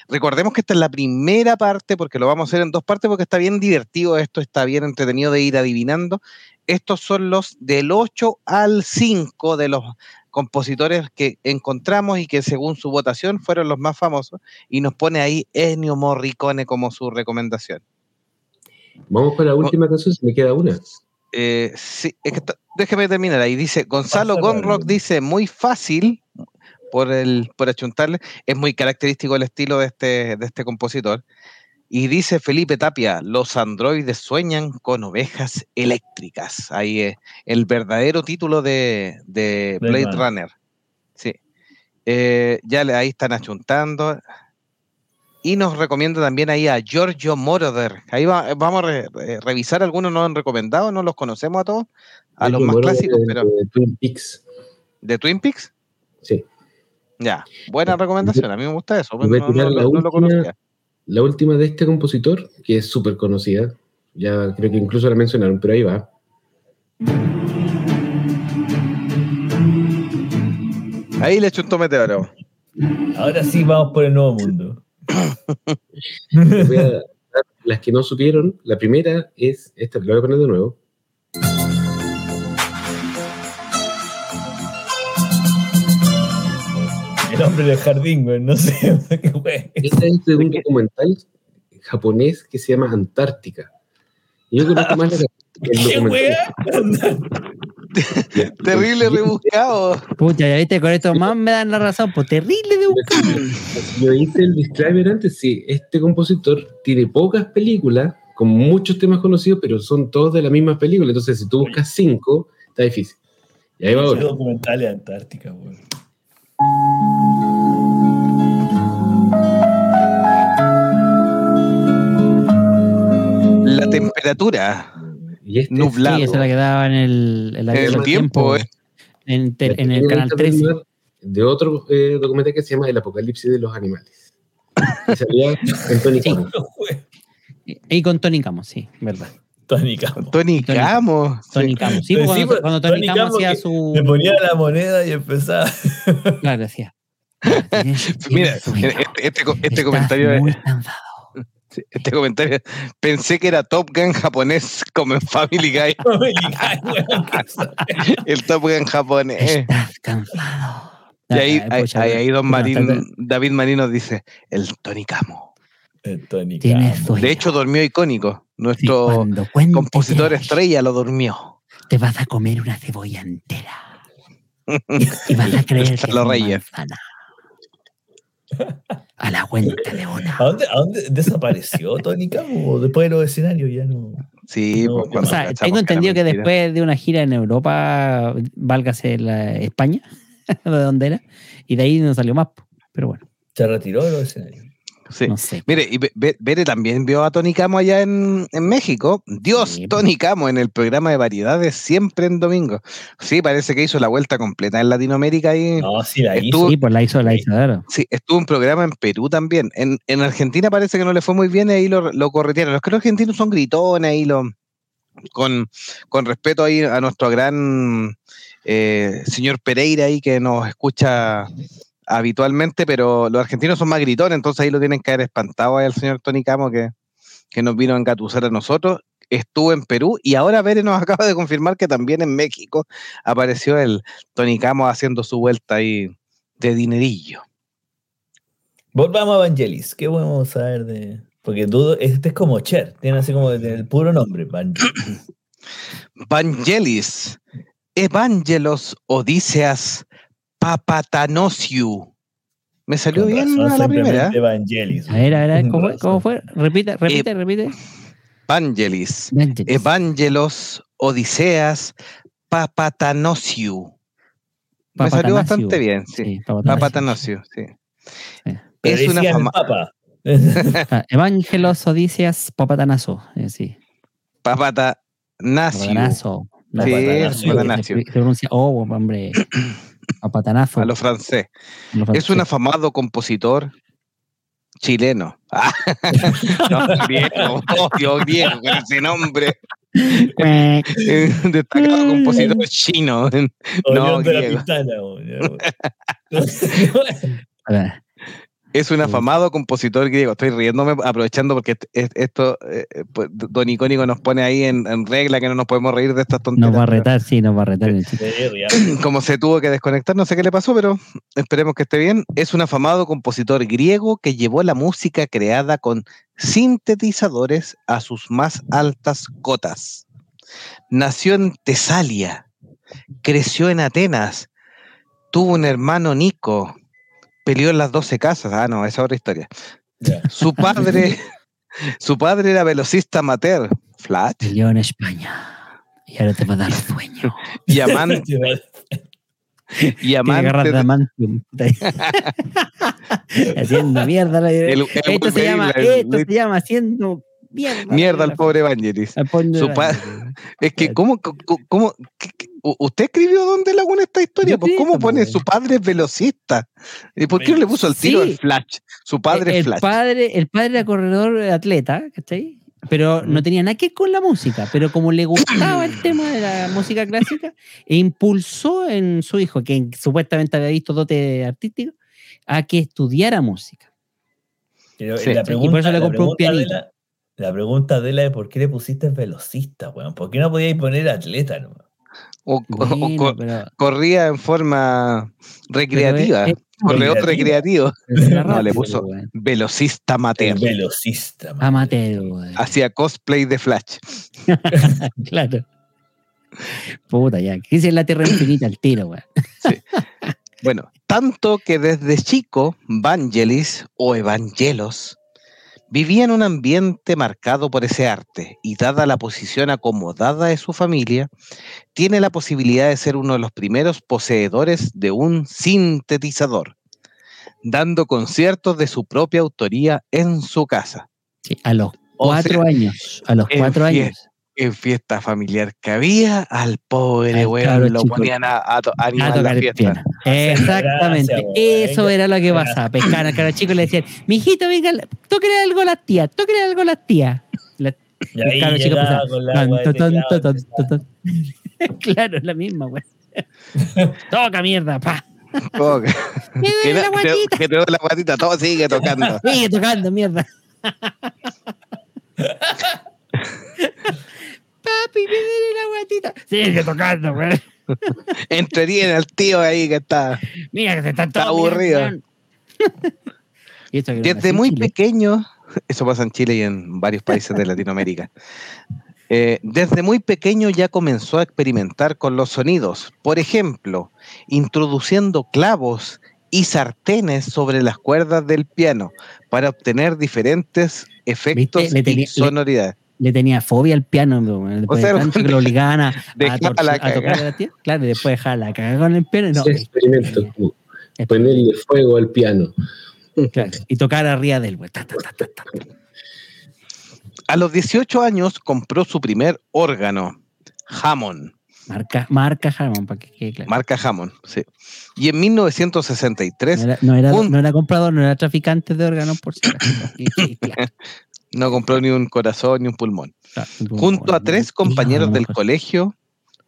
[SPEAKER 6] Recordemos que esta es la primera parte, porque lo vamos a hacer en dos partes, porque está bien divertido esto, está bien entretenido de ir adivinando. Estos son los del 8 al 5 de los compositores que encontramos y que según su votación fueron los más famosos, y nos pone ahí Ennio Morricone como su recomendación.
[SPEAKER 4] Vamos para la última canción, si me queda una.
[SPEAKER 6] Eh, sí, es que está- déjeme terminar ahí. Dice Gonzalo Gonrock, dice muy fácil por el por achuntarle. Es muy característico el estilo de este, de este compositor. Y dice Felipe Tapia, los androides sueñan con ovejas eléctricas. Ahí es el verdadero título de, de
[SPEAKER 5] Blade
[SPEAKER 6] Blade,
[SPEAKER 5] Runner.
[SPEAKER 6] Sí. Eh, ya le- ahí están achuntando. Y nos recomienda también ahí a Giorgio Moroder. Ahí va- vamos a re- eh, revisar algunos nos han recomendado, no los conocemos a todos, a los más clásicos, pero.
[SPEAKER 4] De, Twin Peaks.
[SPEAKER 6] ¿De Twin Peaks?
[SPEAKER 4] Sí.
[SPEAKER 6] Ya, buena recomendación, a mí me gusta eso.
[SPEAKER 4] Voy
[SPEAKER 6] no, lo conocía.
[SPEAKER 4] la última de este compositor, que es súper conocida, ya creo que incluso la mencionaron, pero ahí va.
[SPEAKER 6] Ahí le chuntó meteoro. Ahora
[SPEAKER 5] Ahora sí vamos por el nuevo mundo.
[SPEAKER 4] Voy a, las que no supieron, la primera es esta, lo voy a poner de nuevo.
[SPEAKER 5] El hombre del jardín, güey. No sé. qué güey.
[SPEAKER 4] Esta es de un documental japonés que se llama Antártica. Y yo conozco más la- el
[SPEAKER 5] ¿Qué?
[SPEAKER 6] Terrible rebuscado.
[SPEAKER 2] Pucha, ya viste, con esto más me dan la razón. Pues terrible de buscar.
[SPEAKER 4] Yo hice el disclaimer antes, sí, este compositor tiene pocas películas con muchos temas conocidos, pero son todos de la misma película. Entonces, si tú buscas cinco, está difícil. Y ahí va ahora.
[SPEAKER 5] documental de Antártica, güey.
[SPEAKER 6] La temperatura.
[SPEAKER 4] Y este
[SPEAKER 6] Nublado.
[SPEAKER 2] Sí, esa es la que daba en el, en la
[SPEAKER 6] En el tiempo, eh.
[SPEAKER 2] en, te-
[SPEAKER 4] es
[SPEAKER 2] en el canal 13.
[SPEAKER 4] De otro eh, documental que se llama El Apocalipsis de los Animales. Y salía en Tony
[SPEAKER 2] Sí.
[SPEAKER 4] Camo.
[SPEAKER 5] Güey.
[SPEAKER 2] Y con Tony Camo, sí, verdad.
[SPEAKER 5] Tony Camo.
[SPEAKER 6] Tony Camo.
[SPEAKER 2] Tony Camo. Sí, cuando, cuando Tony,
[SPEAKER 5] Tony
[SPEAKER 2] Camo
[SPEAKER 5] Camo
[SPEAKER 2] hacía su.
[SPEAKER 5] Le ponía la moneda y empezaba.
[SPEAKER 2] Claro, decía.
[SPEAKER 6] Mira, este, este, este
[SPEAKER 2] Estás
[SPEAKER 6] comentario,
[SPEAKER 2] muy
[SPEAKER 6] este comentario, pensé que era Top Gun japonés como en Family Guy. El Top Gun japonés.
[SPEAKER 2] Estás cansado.
[SPEAKER 6] Y ahí,
[SPEAKER 2] Ah,
[SPEAKER 6] ahí, ahí, ahí don Marín, David Marín nos dice, el Tony Camo. De hecho, durmió icónico.
[SPEAKER 2] Sí,
[SPEAKER 6] Nuestro
[SPEAKER 2] cuando
[SPEAKER 6] compositor estrella lo durmió.
[SPEAKER 2] Te vas a comer una cebolla entera. Y vas a creer que una
[SPEAKER 6] Reyes.
[SPEAKER 2] A la cuenta de una.
[SPEAKER 5] ¿A dónde, a dónde desapareció Tony Camo? ¿O Después de los escenarios ya no.
[SPEAKER 6] Sí,
[SPEAKER 5] No,
[SPEAKER 6] pues,
[SPEAKER 5] o
[SPEAKER 2] sea, tengo entendido que después de una gira en Europa, válgase la España, de donde era, y de ahí no salió más. Pero bueno,
[SPEAKER 5] Se retiró de los escenarios.
[SPEAKER 6] Sí.
[SPEAKER 2] no sé.
[SPEAKER 6] Mire, y Be- Be- Bere también vio a Tony Camo allá en, en México. Dios,
[SPEAKER 2] Sí.
[SPEAKER 6] Tony Camo en el programa de variedades siempre en domingo. Sí, parece que hizo la vuelta completa en Latinoamérica y
[SPEAKER 5] No, sí, la
[SPEAKER 6] Estuvo-
[SPEAKER 5] hizo.
[SPEAKER 2] Sí, pues la hizo, la hizo, claro.
[SPEAKER 6] sí, estuvo un programa en Perú también. En, en Argentina parece que no le fue muy bien y ahí lo, lo corretearon. Los que los argentinos son gritones ahí lo, con, con respeto ahí a nuestro gran eh, señor Pereira ahí que nos escucha habitualmente, pero los argentinos son más gritones, entonces ahí lo tienen que haber espantado ahí al señor Tony Camo que, que nos vino a engatusar a nosotros. Estuvo en Perú y ahora Pérez nos acaba de confirmar que también en México apareció el Tony Camo haciendo su vuelta ahí de dinerillo.
[SPEAKER 5] Volvamos a Vangelis. ¿Qué podemos saber de.? Porque dudo, este es como Cher, tiene así como el puro nombre, Vangelis.
[SPEAKER 6] Vangelis, Evangelos Odiseas Papatanosiu. ¿Me salió
[SPEAKER 5] Con
[SPEAKER 6] bien
[SPEAKER 5] razón,
[SPEAKER 6] a la primera?
[SPEAKER 5] simplemente Vangelis.
[SPEAKER 2] A ver, a ver,
[SPEAKER 5] Con
[SPEAKER 2] ¿cómo, fue? Repite, repite, repite.
[SPEAKER 6] Vangelis,
[SPEAKER 2] Vangelis.
[SPEAKER 6] Evangelos Odiseas Papatanosiu. Me salió bastante bien, sí.
[SPEAKER 2] Sí.
[SPEAKER 6] Papatanosiu, sí.
[SPEAKER 5] Pero
[SPEAKER 6] Es una fama.
[SPEAKER 5] Papa.
[SPEAKER 2] Ah, Evangelos Odicias Papatanazo. eh, sí.
[SPEAKER 6] Papatanasiu.
[SPEAKER 2] Papatanazo.
[SPEAKER 6] Sí,
[SPEAKER 5] Papatanazo.
[SPEAKER 2] Se, se pronuncia, oh, hombre. Papatanazo.
[SPEAKER 6] A lo francés.
[SPEAKER 2] Lo
[SPEAKER 6] Es un
[SPEAKER 2] francés.
[SPEAKER 6] afamado compositor chileno. Ah, no, griego, obvio, griego, con ese nombre. Destacado compositor chino. No,
[SPEAKER 5] de la
[SPEAKER 6] griego.
[SPEAKER 5] Pistana.
[SPEAKER 2] A
[SPEAKER 6] Es un afamado compositor griego. Estoy riéndome aprovechando porque est- est- esto, eh, eh, pues, Don Icónico nos pone ahí en, en regla que no nos podemos reír de estas tonterías.
[SPEAKER 2] nos va a retar, sí, nos va a retar.
[SPEAKER 6] como se tuvo que desconectar, no sé qué le pasó, pero esperemos que esté bien. Es un afamado compositor griego que llevó la música creada con sintetizadores a sus más altas cotas. Nació en Tesalia, creció en Atenas, tuvo un hermano Nico, peleó en las doce casas. Ah, no, esa es otra historia.
[SPEAKER 5] Ya.
[SPEAKER 6] Su padre, su padre era velocista amateur, Flash,
[SPEAKER 2] Peleó en España. Y ahora te va a dar sueño.
[SPEAKER 6] y amante, y amante
[SPEAKER 2] de haciendo mierda. la-
[SPEAKER 6] El- el
[SPEAKER 2] esto se llama,
[SPEAKER 6] el-
[SPEAKER 2] esto se llama haciendo mierda.
[SPEAKER 6] mierda al
[SPEAKER 2] la-
[SPEAKER 6] pobre Evangelis. Su pa-. Es que. ¿cómo, cómo, cómo- qué- ¿Usted escribió dónde Laguna esta historia?
[SPEAKER 2] Yo
[SPEAKER 6] Pues, ¿Cómo pone su padre es velocista? ¿Y por qué no le puso el tiro
[SPEAKER 2] Sí.
[SPEAKER 6] al Flash? Su padre
[SPEAKER 2] el,
[SPEAKER 6] es Flash.
[SPEAKER 2] padre, el padre era corredor atleta, ¿cachai? pero no tenía nada que ver con la música, pero como le gustaba el tema de la música clásica, e impulsó en su hijo, que supuestamente había visto dote artístico, a que estudiara música.
[SPEAKER 5] Pero
[SPEAKER 6] Sí.
[SPEAKER 5] la
[SPEAKER 2] Y por eso le compró un
[SPEAKER 5] de
[SPEAKER 2] pianito.
[SPEAKER 5] la, la pregunta de la es ¿por qué le pusiste velocista, weón? ¿Por qué no podíais poner atleta, no?
[SPEAKER 6] O,
[SPEAKER 2] Bueno, pero-
[SPEAKER 6] corría en forma recreativa.
[SPEAKER 2] es-
[SPEAKER 6] recreativo. No, le puso velocista
[SPEAKER 5] El
[SPEAKER 6] amateur.
[SPEAKER 5] velocista.
[SPEAKER 2] Amateur, weón.
[SPEAKER 6] Hacía cosplay de Flash.
[SPEAKER 2] Claro. Puta, ya. ¿Qué es la tierra infinita al tiro, weón?
[SPEAKER 6] Bueno, tanto que desde chico, Vangelis o Evangelos vivía en un ambiente marcado por ese arte y dada la posición acomodada de su familia, tiene la posibilidad de ser uno de los primeros poseedores de un sintetizador, dando conciertos de su propia autoría en su casa.
[SPEAKER 2] Sí, a los
[SPEAKER 6] O
[SPEAKER 2] cuatro
[SPEAKER 6] sea,
[SPEAKER 2] años. A los cuatro años.
[SPEAKER 6] En fiesta familiar que había, al pobre weón lo
[SPEAKER 2] chico.
[SPEAKER 6] ponían a, a to- a animar la
[SPEAKER 2] tocar el
[SPEAKER 6] fiesta.
[SPEAKER 2] piano. Exactamente.
[SPEAKER 5] gracias, weón.
[SPEAKER 2] Eso
[SPEAKER 5] Venga.
[SPEAKER 2] era lo que pasaba. Pescaban al cara chico y le decían, mijito, venga, tóquele algo a las tías, tóquele algo a las tías. La- el chico
[SPEAKER 5] la.
[SPEAKER 2] Claro, es la misma, güey. Toca mierda, pa.
[SPEAKER 6] Oh, que,
[SPEAKER 2] la guatita.
[SPEAKER 6] que te duele la guatita, todo sigue tocando.
[SPEAKER 2] Sigue tocando, mierda. Papi, duele la guatita. Sigue tocando, güey.
[SPEAKER 6] Entretiene al tío ahí que está.
[SPEAKER 2] Mira que se está
[SPEAKER 6] aburrido. Desde muy pequeño, eso pasa en Chile y en varios países de Latinoamérica. Eh, desde muy pequeño ya comenzó a experimentar con los sonidos. Por ejemplo, introduciendo clavos y sartenes sobre las cuerdas del piano para obtener diferentes efectos y sonoridades.
[SPEAKER 2] Le tenía fobia al piano, después
[SPEAKER 6] sea,
[SPEAKER 2] de tanto que lo obligaban a, a,
[SPEAKER 6] la
[SPEAKER 2] a tocar la tía. Claro, y después dejar la cagada con el piano. No,
[SPEAKER 4] Ese experimento, como
[SPEAKER 2] eh,
[SPEAKER 4] ponerle fuego al piano.
[SPEAKER 2] claro, y tocar arriba del güey.
[SPEAKER 6] A los 18 años compró su primer órgano, Hammond.
[SPEAKER 2] Marca, marca Harmon, para que quede claro.
[SPEAKER 6] Marca Hammond, sí. Y en 1963
[SPEAKER 2] No era, no, era,
[SPEAKER 6] un-
[SPEAKER 2] no era comprador, no era traficante de órganos, por si
[SPEAKER 6] no compró ni un corazón ni un pulmón.
[SPEAKER 2] claro.
[SPEAKER 6] Junto a tres compañeros del colegio,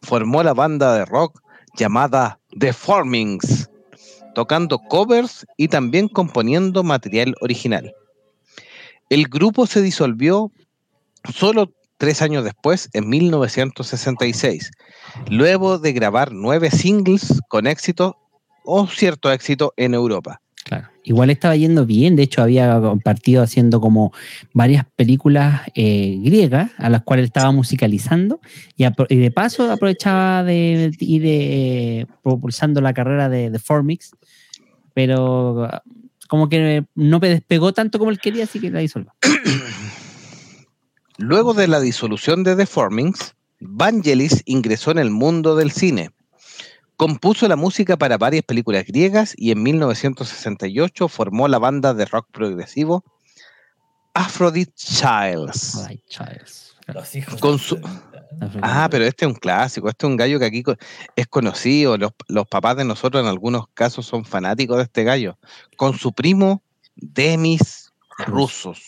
[SPEAKER 6] formó la banda de rock llamada The Formings, tocando covers y también componiendo material original. El grupo se disolvió solo tres años después, en 1966, luego de grabar nueve singles con éxito o cierto éxito en Europa.
[SPEAKER 2] Claro. Igual estaba yendo bien, de hecho había partido haciendo como varias películas eh, griegas a las cuales estaba musicalizando y de paso aprovechaba de ir eh, propulsando la carrera de, de Formix, pero ah, como que no me despegó tanto como él quería, así que la disolvió.
[SPEAKER 6] Luego de la disolución de The Formings, Vangelis ingresó en el mundo del cine. Compuso la música para varias películas griegas y en 1968 formó la banda de rock progresivo Aphrodite Childs.
[SPEAKER 2] Ay, Childs.
[SPEAKER 5] Los hijos.
[SPEAKER 6] Con su- Ah, pero este es un clásico, este es un gallo que aquí es conocido, los, los papás de nosotros en algunos casos son fanáticos de este gallo, con su primo Demis Rusos.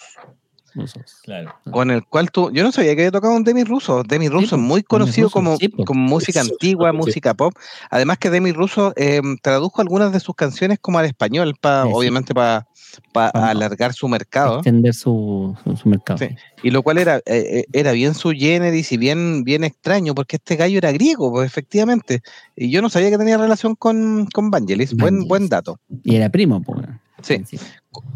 [SPEAKER 2] Rusos.
[SPEAKER 5] Claro.
[SPEAKER 6] con el cual tú, yo no sabía que había tocado un Demi Russo. Demi Russo es muy conocido
[SPEAKER 2] Russo,
[SPEAKER 6] como,
[SPEAKER 2] sí,
[SPEAKER 6] como música antigua,
[SPEAKER 4] sí.
[SPEAKER 6] música pop. Además que Demi Russo eh, tradujo algunas de sus canciones como al español, pa,
[SPEAKER 2] Sí, sí.
[SPEAKER 6] obviamente para
[SPEAKER 2] Pa-
[SPEAKER 6] alargar su mercado.
[SPEAKER 2] Extender su, su, mercado.
[SPEAKER 6] Sí. Y lo cual era, eh, eh, era bien su generis y bien, bien extraño, porque este gallo era griego, pues efectivamente. Y yo no sabía que tenía relación con, con Vangelis. Buen,
[SPEAKER 2] Vangelis.
[SPEAKER 6] buen dato.
[SPEAKER 2] Y era primo, pues.
[SPEAKER 6] Sí.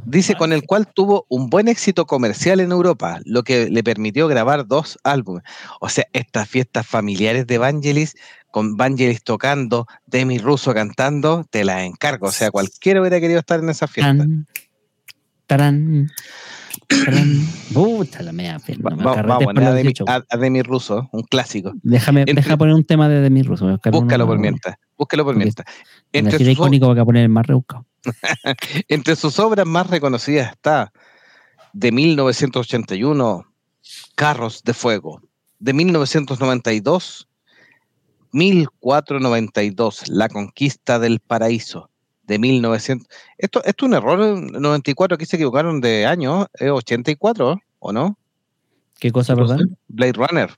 [SPEAKER 6] Dice con el cual tuvo un buen éxito comercial en Europa, lo que le permitió grabar dos álbumes. O sea, estas fiestas familiares de Vangelis, con Vangelis tocando, Demi Russo cantando, te las encargo. O sea, cualquiera hubiera querido estar en esa fiesta.
[SPEAKER 2] Tarán. Puta la media pena.
[SPEAKER 6] Va-
[SPEAKER 2] me
[SPEAKER 6] va-
[SPEAKER 2] acarreté
[SPEAKER 6] vamos a Demi,
[SPEAKER 2] 18.
[SPEAKER 6] a- a Demi Russo, un clásico.
[SPEAKER 2] Déjame,
[SPEAKER 6] entre-
[SPEAKER 2] deja poner un tema de Demi Russo. buscar
[SPEAKER 6] Búscalo por mientras. Búscalo por mientras.
[SPEAKER 2] En
[SPEAKER 6] Entre sus,
[SPEAKER 2] icónico voy a poner el más
[SPEAKER 6] entre sus obras más reconocidas está de 1981, Carros de Fuego. De 1992, 1492, La Conquista del Paraíso. De 1900. Esto, esto es un error. en 94 aquí se equivocaron de año. ¿Es 84 o no?
[SPEAKER 2] ¿Qué cosa,
[SPEAKER 4] ¿Qué cosa?
[SPEAKER 2] perdón?
[SPEAKER 6] Blade Runner.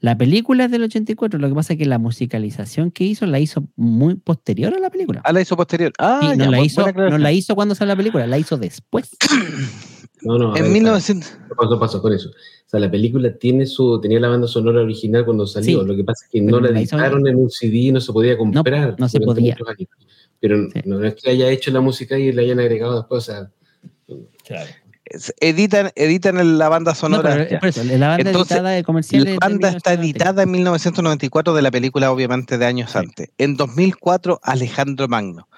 [SPEAKER 2] La película es del 84, lo que pasa es que la musicalización que hizo la hizo muy posterior a la película.
[SPEAKER 6] Ah, la hizo posterior. Ah,
[SPEAKER 2] Sí,
[SPEAKER 6] ya,
[SPEAKER 2] no, la hizo, no la hizo cuando salió la película, la hizo después.
[SPEAKER 4] No, no,
[SPEAKER 6] En
[SPEAKER 4] ver,
[SPEAKER 6] 1900.
[SPEAKER 4] paso, paso con eso. O sea, la película tiene su, tenía la banda sonora original cuando salió.
[SPEAKER 2] Sí,
[SPEAKER 4] Lo que pasa es que no la editaron en un CD y no se podía comprar.
[SPEAKER 2] no se podía.
[SPEAKER 4] Pero
[SPEAKER 2] Sí.
[SPEAKER 4] no es que haya hecho la música y la hayan agregado después. O sea,
[SPEAKER 5] Claro.
[SPEAKER 6] Editan, editan la banda
[SPEAKER 2] No,
[SPEAKER 6] sonora.
[SPEAKER 2] pero eso, la banda
[SPEAKER 6] Entonces,
[SPEAKER 2] editada de comerciales.
[SPEAKER 6] La
[SPEAKER 2] de
[SPEAKER 6] banda está
[SPEAKER 2] 1990.
[SPEAKER 6] editada en 1994 de la película, obviamente, de años
[SPEAKER 2] Sí.
[SPEAKER 6] antes. En 2004, Alejandro Magno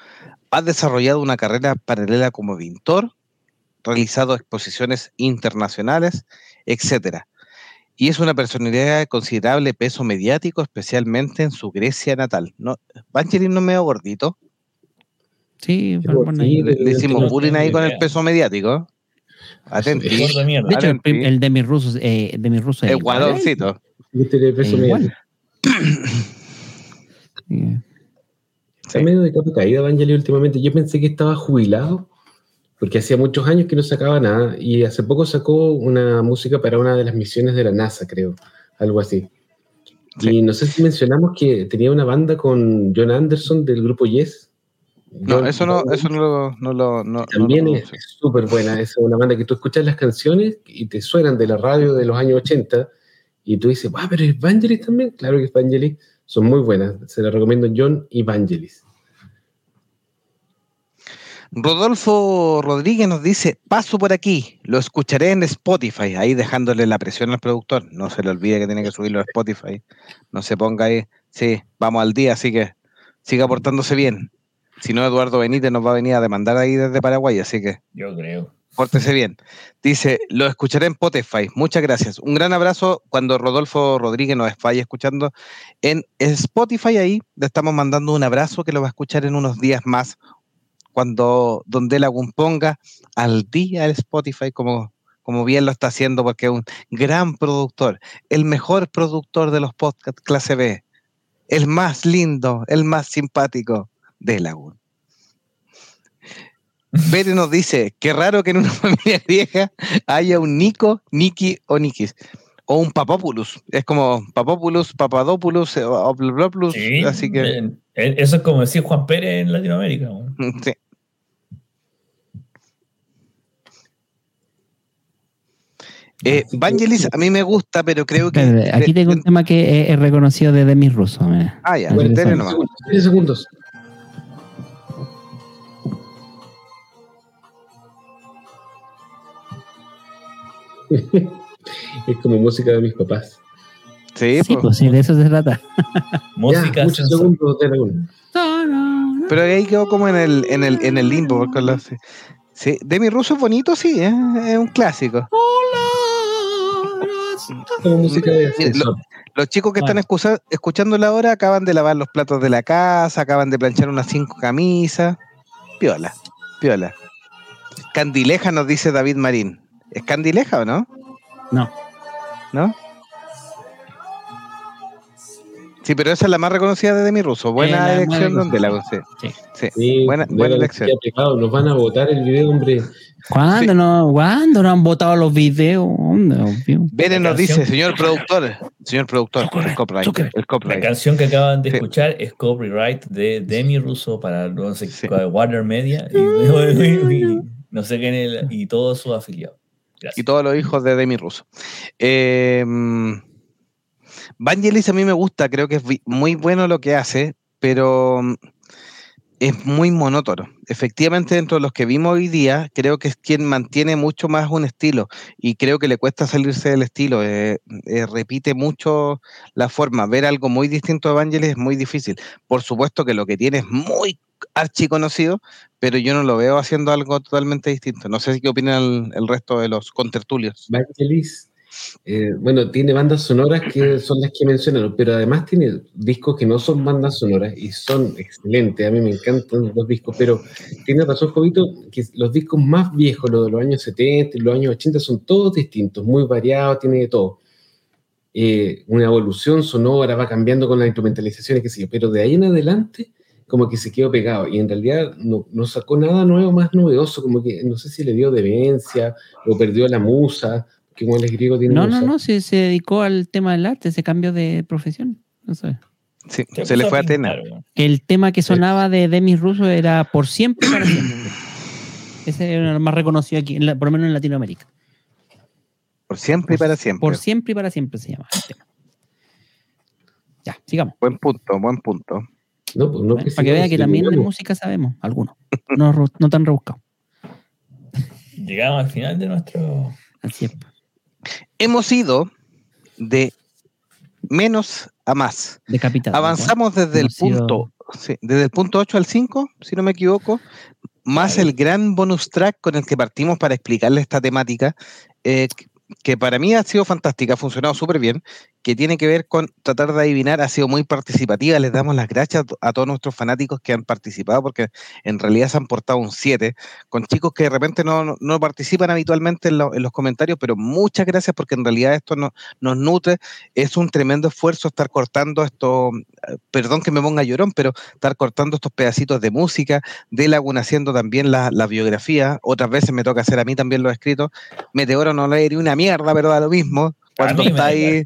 [SPEAKER 6] ha desarrollado una carrera paralela como pintor, realizado exposiciones internacionales, etcétera. Y es una personalidad de considerable peso mediático, especialmente en su Grecia natal. ¿No? Vangelis no medio gordito.
[SPEAKER 2] Sí,
[SPEAKER 4] Sí,
[SPEAKER 2] por
[SPEAKER 4] sí,
[SPEAKER 2] ahí.
[SPEAKER 6] Le, le hicimos bullying ahí con el
[SPEAKER 5] idea.
[SPEAKER 6] peso mediático. Atenti.
[SPEAKER 4] Sí.
[SPEAKER 2] De hecho, el,
[SPEAKER 6] Atenti.
[SPEAKER 2] prim- el de mis rusos, eh, de mis rusos
[SPEAKER 6] El guadoncito.
[SPEAKER 2] Sí.
[SPEAKER 4] Está medio de capa caída Vangelis últimamente. Yo pensé que estaba jubilado porque hacía muchos años que no sacaba nada y hace poco sacó una música para una de las misiones de la NASA, creo, algo así.
[SPEAKER 6] Sí.
[SPEAKER 4] Y no sé si mencionamos que tenía una banda con John Anderson del grupo Yes.
[SPEAKER 6] No, eso no, eso no lo, no lo, no- no
[SPEAKER 4] También
[SPEAKER 6] lo
[SPEAKER 4] es súper buena. Es una banda que tú escuchas las canciones y te suenan de la radio de los años 80 y tú dices, ah, pero es Vangelis también. Claro que es Vangelis. Son muy buenas. Se las recomiendo John y Vangelis.
[SPEAKER 6] Rodolfo Rodríguez nos dice, paso por aquí, lo escucharé en Spotify, ahí dejándole la presión al productor. No se le olvide que tiene que subirlo a Spotify. No se ponga ahí. Sí, vamos al día, así que siga portándose bien. Si no, Eduardo Benítez nos va a venir a demandar ahí desde Paraguay, así que
[SPEAKER 5] Yo creo.
[SPEAKER 6] pórtese bien. Dice, lo escucharé en Spotify. Muchas gracias. Un gran abrazo cuando Rodolfo Rodríguez nos vaya escuchando en Spotify. Ahí le estamos mandando un abrazo que lo va a escuchar en unos días más cuando Donde Lagún ponga al día el Spotify como, como bien lo está haciendo porque es un gran productor, el mejor productor de los podcasts clase B, el más lindo, el más simpático de Lagún. Bere nos dice, qué raro que en una familia griega haya un Nico, Niki o Nikis. O un Papopoulos. Es como Papopoulos, Papadopoulos, eh, o Oblopoulos,
[SPEAKER 5] Sí,
[SPEAKER 6] así que...
[SPEAKER 5] eh, eh, Eso es como decir Juan Pérez en Latinoamérica. ¿no?
[SPEAKER 6] Sí. Eh, Vangelis a mí me gusta, pero creo que...
[SPEAKER 2] Aquí tengo un tema que es, reconocido desde mis rusos. mira.
[SPEAKER 6] Ah, ya,
[SPEAKER 2] Bueno,
[SPEAKER 6] dele
[SPEAKER 2] interesante.
[SPEAKER 6] nomás.
[SPEAKER 4] 10 segundos. es como música de mis papás.
[SPEAKER 6] Sí,
[SPEAKER 2] Sí,
[SPEAKER 6] po.
[SPEAKER 2] pues sí, de eso se trata.
[SPEAKER 5] Música
[SPEAKER 4] Ya, segundos de
[SPEAKER 6] pero ahí quedó como en el, en el, en el limbo. Porque lo- sí. Sí, Demi Russo es bonito, sí, eh, es un clásico.
[SPEAKER 4] Como música de.
[SPEAKER 6] Los chicos que están
[SPEAKER 2] Bueno.
[SPEAKER 6] excusa- escuchándola ahora acaban de lavar los platos de la casa, acaban de planchar unas cinco camisas. Piola, piola. Candileja nos dice David Marín. ¿Es Candileja o no?
[SPEAKER 2] No.
[SPEAKER 6] ¿No? Sí, pero esa es la más reconocida de Demi Russo.
[SPEAKER 2] Eh,
[SPEAKER 6] Buena elección donde la sí.
[SPEAKER 2] Sí.
[SPEAKER 6] Buena- buena elección.
[SPEAKER 4] pegado, Nos van a votar el video, hombre.
[SPEAKER 2] ¿Cuándo,
[SPEAKER 6] Sí.
[SPEAKER 2] no, ¿Cuándo no han votado los videos?
[SPEAKER 5] La
[SPEAKER 6] nos dice, señor productor, señor productor, el copyright,
[SPEAKER 5] La canción que acaban de
[SPEAKER 6] Sí.
[SPEAKER 5] escuchar es copyright de Demi Russo para no sé
[SPEAKER 6] Sí.
[SPEAKER 5] cuál, Warner Media y, y- y- no sé quién es y todos sus afiliados.
[SPEAKER 6] Y todos los hijos de Demi Russo. Eh, Vangelis a mí me gusta, creo que es muy bueno lo que hace, pero mm, es muy monótono. Efectivamente, dentro de los que vimos hoy día, creo que es quien mantiene mucho más un estilo y creo que le cuesta salirse del estilo. eh, eh, repite mucho la forma. Ver algo muy distinto a Vangelis es muy difícil. Por supuesto que lo que tiene es muy archiconocido, pero yo no lo veo haciendo algo totalmente distinto. No sé qué opinan el, el resto de los contertulios.
[SPEAKER 4] Vangelis, eh, bueno, tiene bandas sonoras que son las que mencionaron, pero además tiene discos que no son bandas sonoras y son excelentes. A mí me encantan los discos, pero tiene razón, Jovito, que los discos más viejos, los de los años 70 y los años 80, son todos distintos, muy variados, tiene de todo. Eh, una evolución sonora, va cambiando con las instrumentalizaciones, qué sé pero de ahí en adelante como que se quedó pegado y en realidad no, no sacó nada nuevo, más novedoso, como que no sé si le dio demencia o perdió la musa, que como es griego tiene
[SPEAKER 2] No, no, no, se, se dedicó al tema del arte, se cambió de profesión. No sé.
[SPEAKER 6] Sí, se le fue a Atena.
[SPEAKER 2] El tema que sonaba de Demis Russo era por siempre y para siempre. Ese era el más reconocido aquí, en la- por lo menos en Latinoamérica.
[SPEAKER 6] Por siempre y para siempre.
[SPEAKER 2] Por siempre y para siempre se llama el tema. Ya, sigamos.
[SPEAKER 6] Buen punto, buen punto.
[SPEAKER 4] No, pues no
[SPEAKER 2] para que vea que también de música sabemos, algunos. No, tan rebuscados.
[SPEAKER 5] Llegamos al final de nuestro.
[SPEAKER 2] Así es.
[SPEAKER 6] Hemos ido de menos a más.
[SPEAKER 2] Decapitado.
[SPEAKER 6] Avanzamos desde el punto, sí, desde el punto 8 al 5, si no me equivoco, más el gran bonus track con el que partimos para explicarle esta temática, eh, que para mí ha sido fantástica, ha funcionado súper bien, que tiene que ver con tratar de adivinar, ha sido muy participativa, les damos las gracias a to- a todos nuestros fanáticos que han participado, porque en realidad se han portado un 7, con chicos que de repente no, no- participan habitualmente en, en los comentarios, pero muchas gracias porque en realidad esto no- nos nutre, es un tremendo esfuerzo estar cortando esto, eh, perdón que me ponga llorón, pero estar cortando estos pedacitos de música, de Laguna haciendo también la, la biografía, otras veces me toca hacer a mí también los escritos, Meteoro no ni una mierda, pero da lo mismo, cuando está ahí,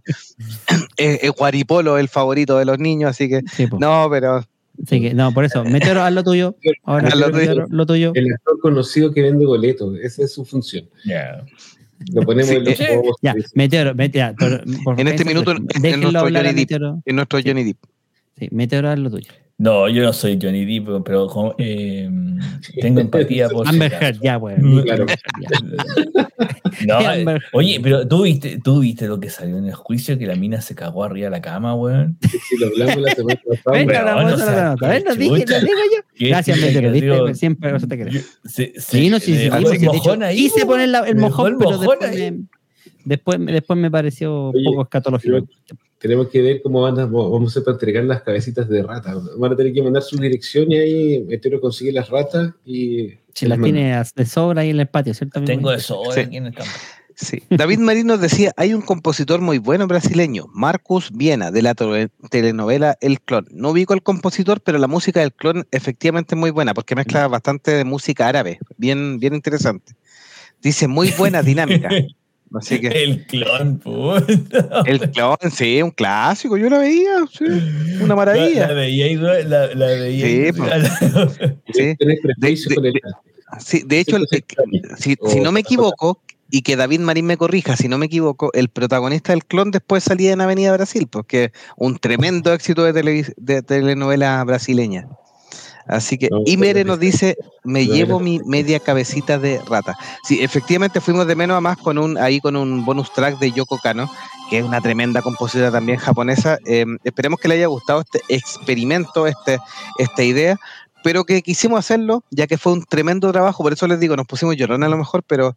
[SPEAKER 6] eh, Guaripolo, el favorito de los niños, así que
[SPEAKER 2] Sí,
[SPEAKER 6] no, pero
[SPEAKER 2] Así que, no, por eso, Meteoro, haz lo tuyo. Ahora,
[SPEAKER 6] Haz lo
[SPEAKER 2] Meteoro, lo tuyo.
[SPEAKER 4] El actor conocido que vende boletos, esa es su función.
[SPEAKER 5] Ya.
[SPEAKER 4] Lo ponemos
[SPEAKER 6] Sí,
[SPEAKER 4] en los
[SPEAKER 5] eh,
[SPEAKER 4] juegos.
[SPEAKER 2] Ya, Meteoro, Meteoro. por- por-
[SPEAKER 6] En este minuto, en- en nuestro Johnny.
[SPEAKER 2] Meteoro.
[SPEAKER 6] es nuestro Johnny Depp.
[SPEAKER 2] Sí, Meteoro, haz lo tuyo.
[SPEAKER 5] No, yo no soy Johnny Depp, pero- eh, tengo empatía por.
[SPEAKER 2] Amber Heard, ya, weón.
[SPEAKER 5] Mm,
[SPEAKER 4] claro.
[SPEAKER 5] No, eh, oye, pero ¿tú viste, tú viste lo que salió en el juicio que la mina se cagó arriba de la cama, weón.
[SPEAKER 4] Si lo hablamos la semana pasada,
[SPEAKER 2] Venga, la
[SPEAKER 5] o
[SPEAKER 2] bolsa
[SPEAKER 5] sea,
[SPEAKER 2] la nota. Ven, lo dije, lo digo yo.
[SPEAKER 5] ¿Qué
[SPEAKER 2] Gracias,
[SPEAKER 5] que
[SPEAKER 2] viste, siempre eso te creo.
[SPEAKER 5] Yo- se- se-
[SPEAKER 2] Sí, no, sí, sí,
[SPEAKER 5] weón.
[SPEAKER 2] poner el mojón, pero después me, después, después me pareció un poco escatológico.
[SPEAKER 4] Tenemos que ver cómo van a- vamos a entregar las cabecitas de rata. Van a tener que mandar su dirección y ahí Meteoro consigue las ratas y.
[SPEAKER 2] Si las tiene de sobra ahí en el patio, ¿cierto? amigo?
[SPEAKER 5] Tengo hoy
[SPEAKER 6] Sí.
[SPEAKER 5] aquí en el campo.
[SPEAKER 6] Sí. David Marín nos decía, hay un compositor muy bueno brasileño, Marcus Viena, de la tele- telenovela El Clon. No ubico al compositor, pero la música del Clon efectivamente es muy buena, porque mezcla bastante de música árabe, bien, bien interesante. Dice, muy buena dinámica. Así que
[SPEAKER 5] El clon, puta.
[SPEAKER 6] El Clon, sí, un clásico, yo la veía, sí, una
[SPEAKER 5] La,
[SPEAKER 6] maravilla.
[SPEAKER 5] la veía ahí, güey, la, la veía ahí.
[SPEAKER 6] Sí, pues. Sí. De- Sí, hecho, el- si, si no me equivoco, y que David Marín me corrija, si no me equivoco, el protagonista del clon después salía en Avenida Brasil, porque un tremendo éxito de, televis- de telenovela brasileña. Así que,
[SPEAKER 4] No,
[SPEAKER 6] y Mere
[SPEAKER 4] pero
[SPEAKER 6] nos dice, me llevo mi media cabecita de rata. Sí, efectivamente fuimos de menos a más con un, ahí con un bonus track de Yoko Kano, que es una tremenda compositora también japonesa. Eh, esperemos que le haya gustado este experimento, este, esta idea, pero que quisimos hacerlo, ya que fue un tremendo trabajo, por eso les digo, nos pusimos llorones a lo mejor, pero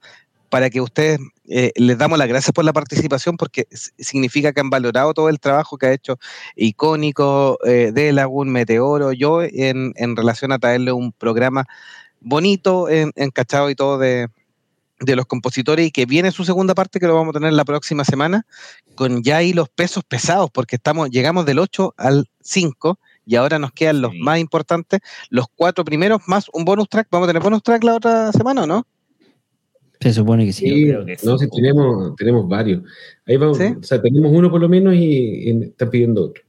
[SPEAKER 6] para que ustedes eh, les damos las gracias por la participación, porque significa que han valorado todo el trabajo que ha hecho icónico eh, de Lagoon Meteoro, yo en, en relación a traerle un programa bonito, en, encachado y todo de, de los compositores, y que viene su segunda parte, que lo vamos a tener la próxima semana, con ya ahí los pesos pesados, porque estamos, llegamos del 8 al 5, y ahora nos quedan los
[SPEAKER 5] Sí.
[SPEAKER 6] más importantes, los cuatro primeros, más un bonus track. ¿Vamos a tener bonus track la otra semana o no?
[SPEAKER 2] Se supone que sí.
[SPEAKER 4] Sí,
[SPEAKER 5] creo que
[SPEAKER 4] no,
[SPEAKER 5] sí.
[SPEAKER 4] tenemos, tenemos varios. Ahí vamos,
[SPEAKER 6] ¿Sí?
[SPEAKER 4] o sea, tenemos uno por lo menos y, y están pidiendo otro.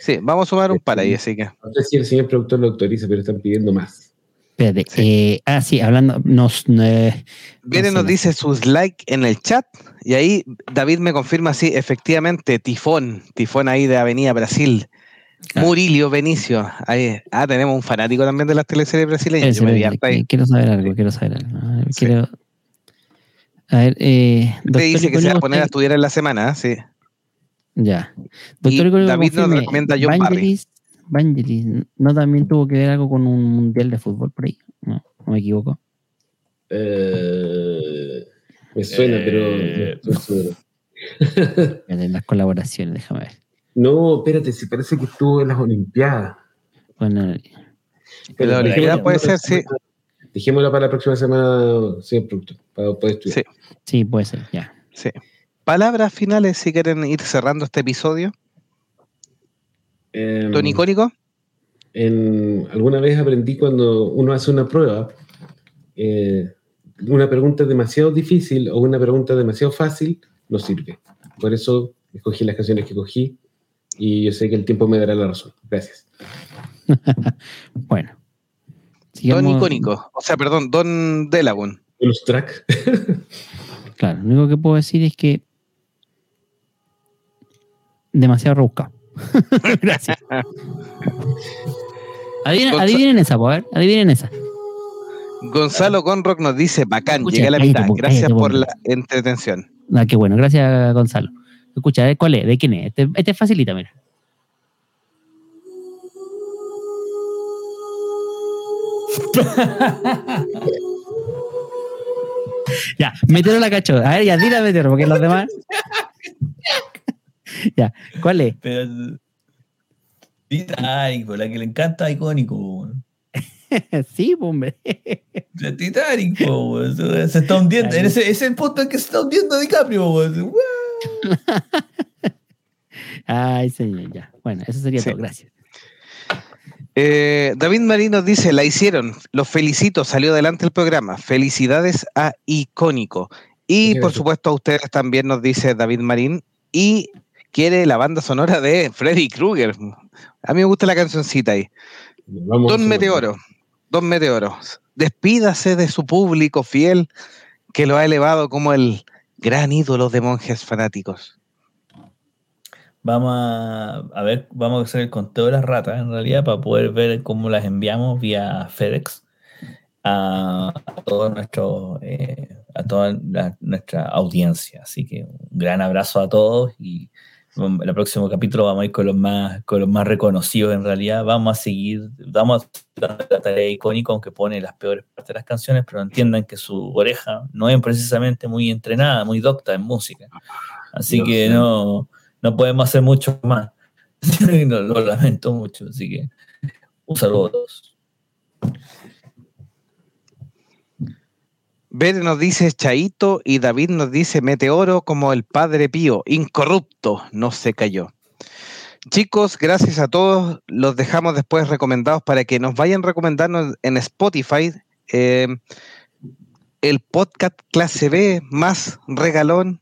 [SPEAKER 6] Sí, vamos a sumar un par ahí, así que.
[SPEAKER 4] No sé si el señor productor lo autoriza, pero están pidiendo más.
[SPEAKER 2] Espérate. eh, ah, sí, hablando. Nos, eh,
[SPEAKER 6] Viene, nos
[SPEAKER 2] no.
[SPEAKER 6] dice sus likes en el chat y ahí David me confirma, sí, efectivamente, Tifón, Tifón ahí de Avenida Brasil.
[SPEAKER 2] Claro.
[SPEAKER 6] Murilio Benicio. Ahí. Ah, tenemos un fanático también de las teleseries brasileñas. Yo me ahí.
[SPEAKER 2] quiero saber algo, quiero saber algo.
[SPEAKER 6] Sí.
[SPEAKER 2] A ver, eh,
[SPEAKER 6] Te dice que se va a poner a estudiar en la semana, sí.
[SPEAKER 2] Ya.
[SPEAKER 6] Y
[SPEAKER 2] Doctor Icónico,
[SPEAKER 6] David nos recomienda John Barry.
[SPEAKER 2] Vangelis, Vangelis, ¿no también tuvo que ver algo con un mundial de fútbol por ahí? No, no me equivoco.
[SPEAKER 4] Eh, me suena,
[SPEAKER 5] Eh,
[SPEAKER 4] pero no seguro.
[SPEAKER 2] Espérate, las colaboraciones, déjame ver.
[SPEAKER 4] No, espérate, si parece que estuvo en las Olimpiadas.
[SPEAKER 2] Bueno,
[SPEAKER 6] En la Olimpiada puede ser, sí.
[SPEAKER 4] Dejémosla para la próxima semana, señor productor, para poder estudiar.
[SPEAKER 6] Sí.
[SPEAKER 2] sí, puede ser, ya.
[SPEAKER 6] sí. Palabras finales si quieren ir cerrando este episodio.
[SPEAKER 4] Em,
[SPEAKER 6] Don Icónico.
[SPEAKER 4] en, alguna vez aprendí cuando uno hace una prueba, eh, una pregunta demasiado difícil o una pregunta demasiado fácil no sirve. Por eso escogí las canciones que cogí y yo sé que el tiempo me dará la razón. Gracias.
[SPEAKER 2] Bueno.
[SPEAKER 6] Don Icónico. O sea, perdón, Don Delagun.
[SPEAKER 4] Los track.
[SPEAKER 2] Claro, lo único que puedo decir es que. Demasiado rebuscado. Gracias. Adivinen, esa, pues, a ver, adivinen esa.
[SPEAKER 6] Gonzalo Conrock nos dice, bacán,
[SPEAKER 2] Escucha,
[SPEAKER 6] llegué a la mitad. Gracias por
[SPEAKER 2] po.
[SPEAKER 6] la entretención.
[SPEAKER 2] Ah, qué bueno, gracias, Gonzalo. Escucha, ¿eh? ¿cuál es? ¿De quién es? Este, este facilita, mira. ya, Meteoro la cachó. A ver, ya, dile a Meteoro, porque los demás. ya, ¿cuál es?
[SPEAKER 5] Pero. Titanic, la que le encanta icónico.
[SPEAKER 2] sí, pues, hombre.
[SPEAKER 5] La Titanic, se está hundiendo. En ese, ese es el punto en que se está hundiendo DiCaprio. weón.
[SPEAKER 2] Ay, señor, ya. Bueno, eso sería
[SPEAKER 6] Sí.
[SPEAKER 2] todo. Gracias.
[SPEAKER 6] Eh, David Marín nos dice, la hicieron, los felicito, salió adelante el programa. Felicidades a Icónico. Y por supuesto a ustedes también nos dice David Marín. Y quiere la banda sonora de Freddy Krueger. A mí me gusta la cancioncita ahí.
[SPEAKER 4] Vamos
[SPEAKER 6] Don. Meteoro, Don Meteoro, despídase de su público fiel que lo ha elevado como el gran ídolo de monjes fanáticos.
[SPEAKER 5] Vamos a, a ver, vamos a hacer el conteo de las ratas en realidad para poder ver cómo las enviamos vía FedEx a, a todo nuestro eh, a toda la- nuestra audiencia. Así que un gran abrazo a todos y en el próximo capítulo vamos a ir con los más con los más reconocidos en realidad. Vamos a seguir, vamos a la tarea icónica aunque pone las peores partes de las canciones, pero entiendan que su oreja no es precisamente muy entrenada, muy docta en música. Así
[SPEAKER 4] Yo
[SPEAKER 5] que no, no podemos hacer mucho más. No, lo lamento mucho, así que un saludo a todos.
[SPEAKER 6] Bere nos dice Chaito y David nos dice Meteoro como el padre Pío, incorrupto, no se cayó. Chicos, gracias a todos. Los dejamos después recomendados para que nos vayan recomendando en Spotify eh, el podcast clase B más regalón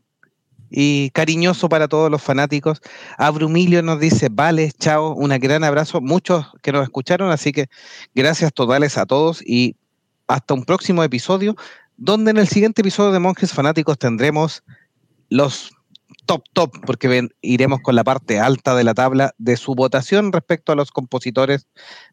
[SPEAKER 6] y cariñoso para todos los fanáticos. Abrumilio nos dice, vale, chao, un gran abrazo. Muchos que nos escucharon, así que gracias totales a todos y hasta un próximo episodio donde en el siguiente episodio de Monjes Fanáticos tendremos los top top, porque iremos con la parte alta de la tabla de su votación respecto a los compositores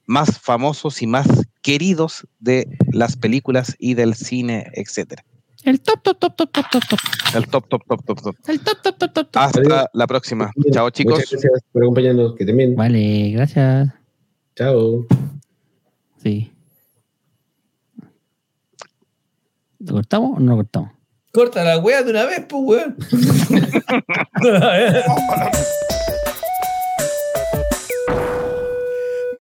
[SPEAKER 6] más famosos y más queridos de las películas y del cine, etcétera.
[SPEAKER 2] El top, top, top, top, top, top, top.
[SPEAKER 6] El top, top, top, top, top.
[SPEAKER 2] El top, top, top, top, top.
[SPEAKER 6] Hasta
[SPEAKER 4] Adiós.
[SPEAKER 6] la próxima. Chao, chicos.
[SPEAKER 4] Muchas gracias por acompañarnos. Que también.
[SPEAKER 2] Vale, gracias.
[SPEAKER 4] Chao.
[SPEAKER 2] Sí. ¿Lo cortamos o no lo cortamos?
[SPEAKER 5] Corta la wea de una vez, pues, weón.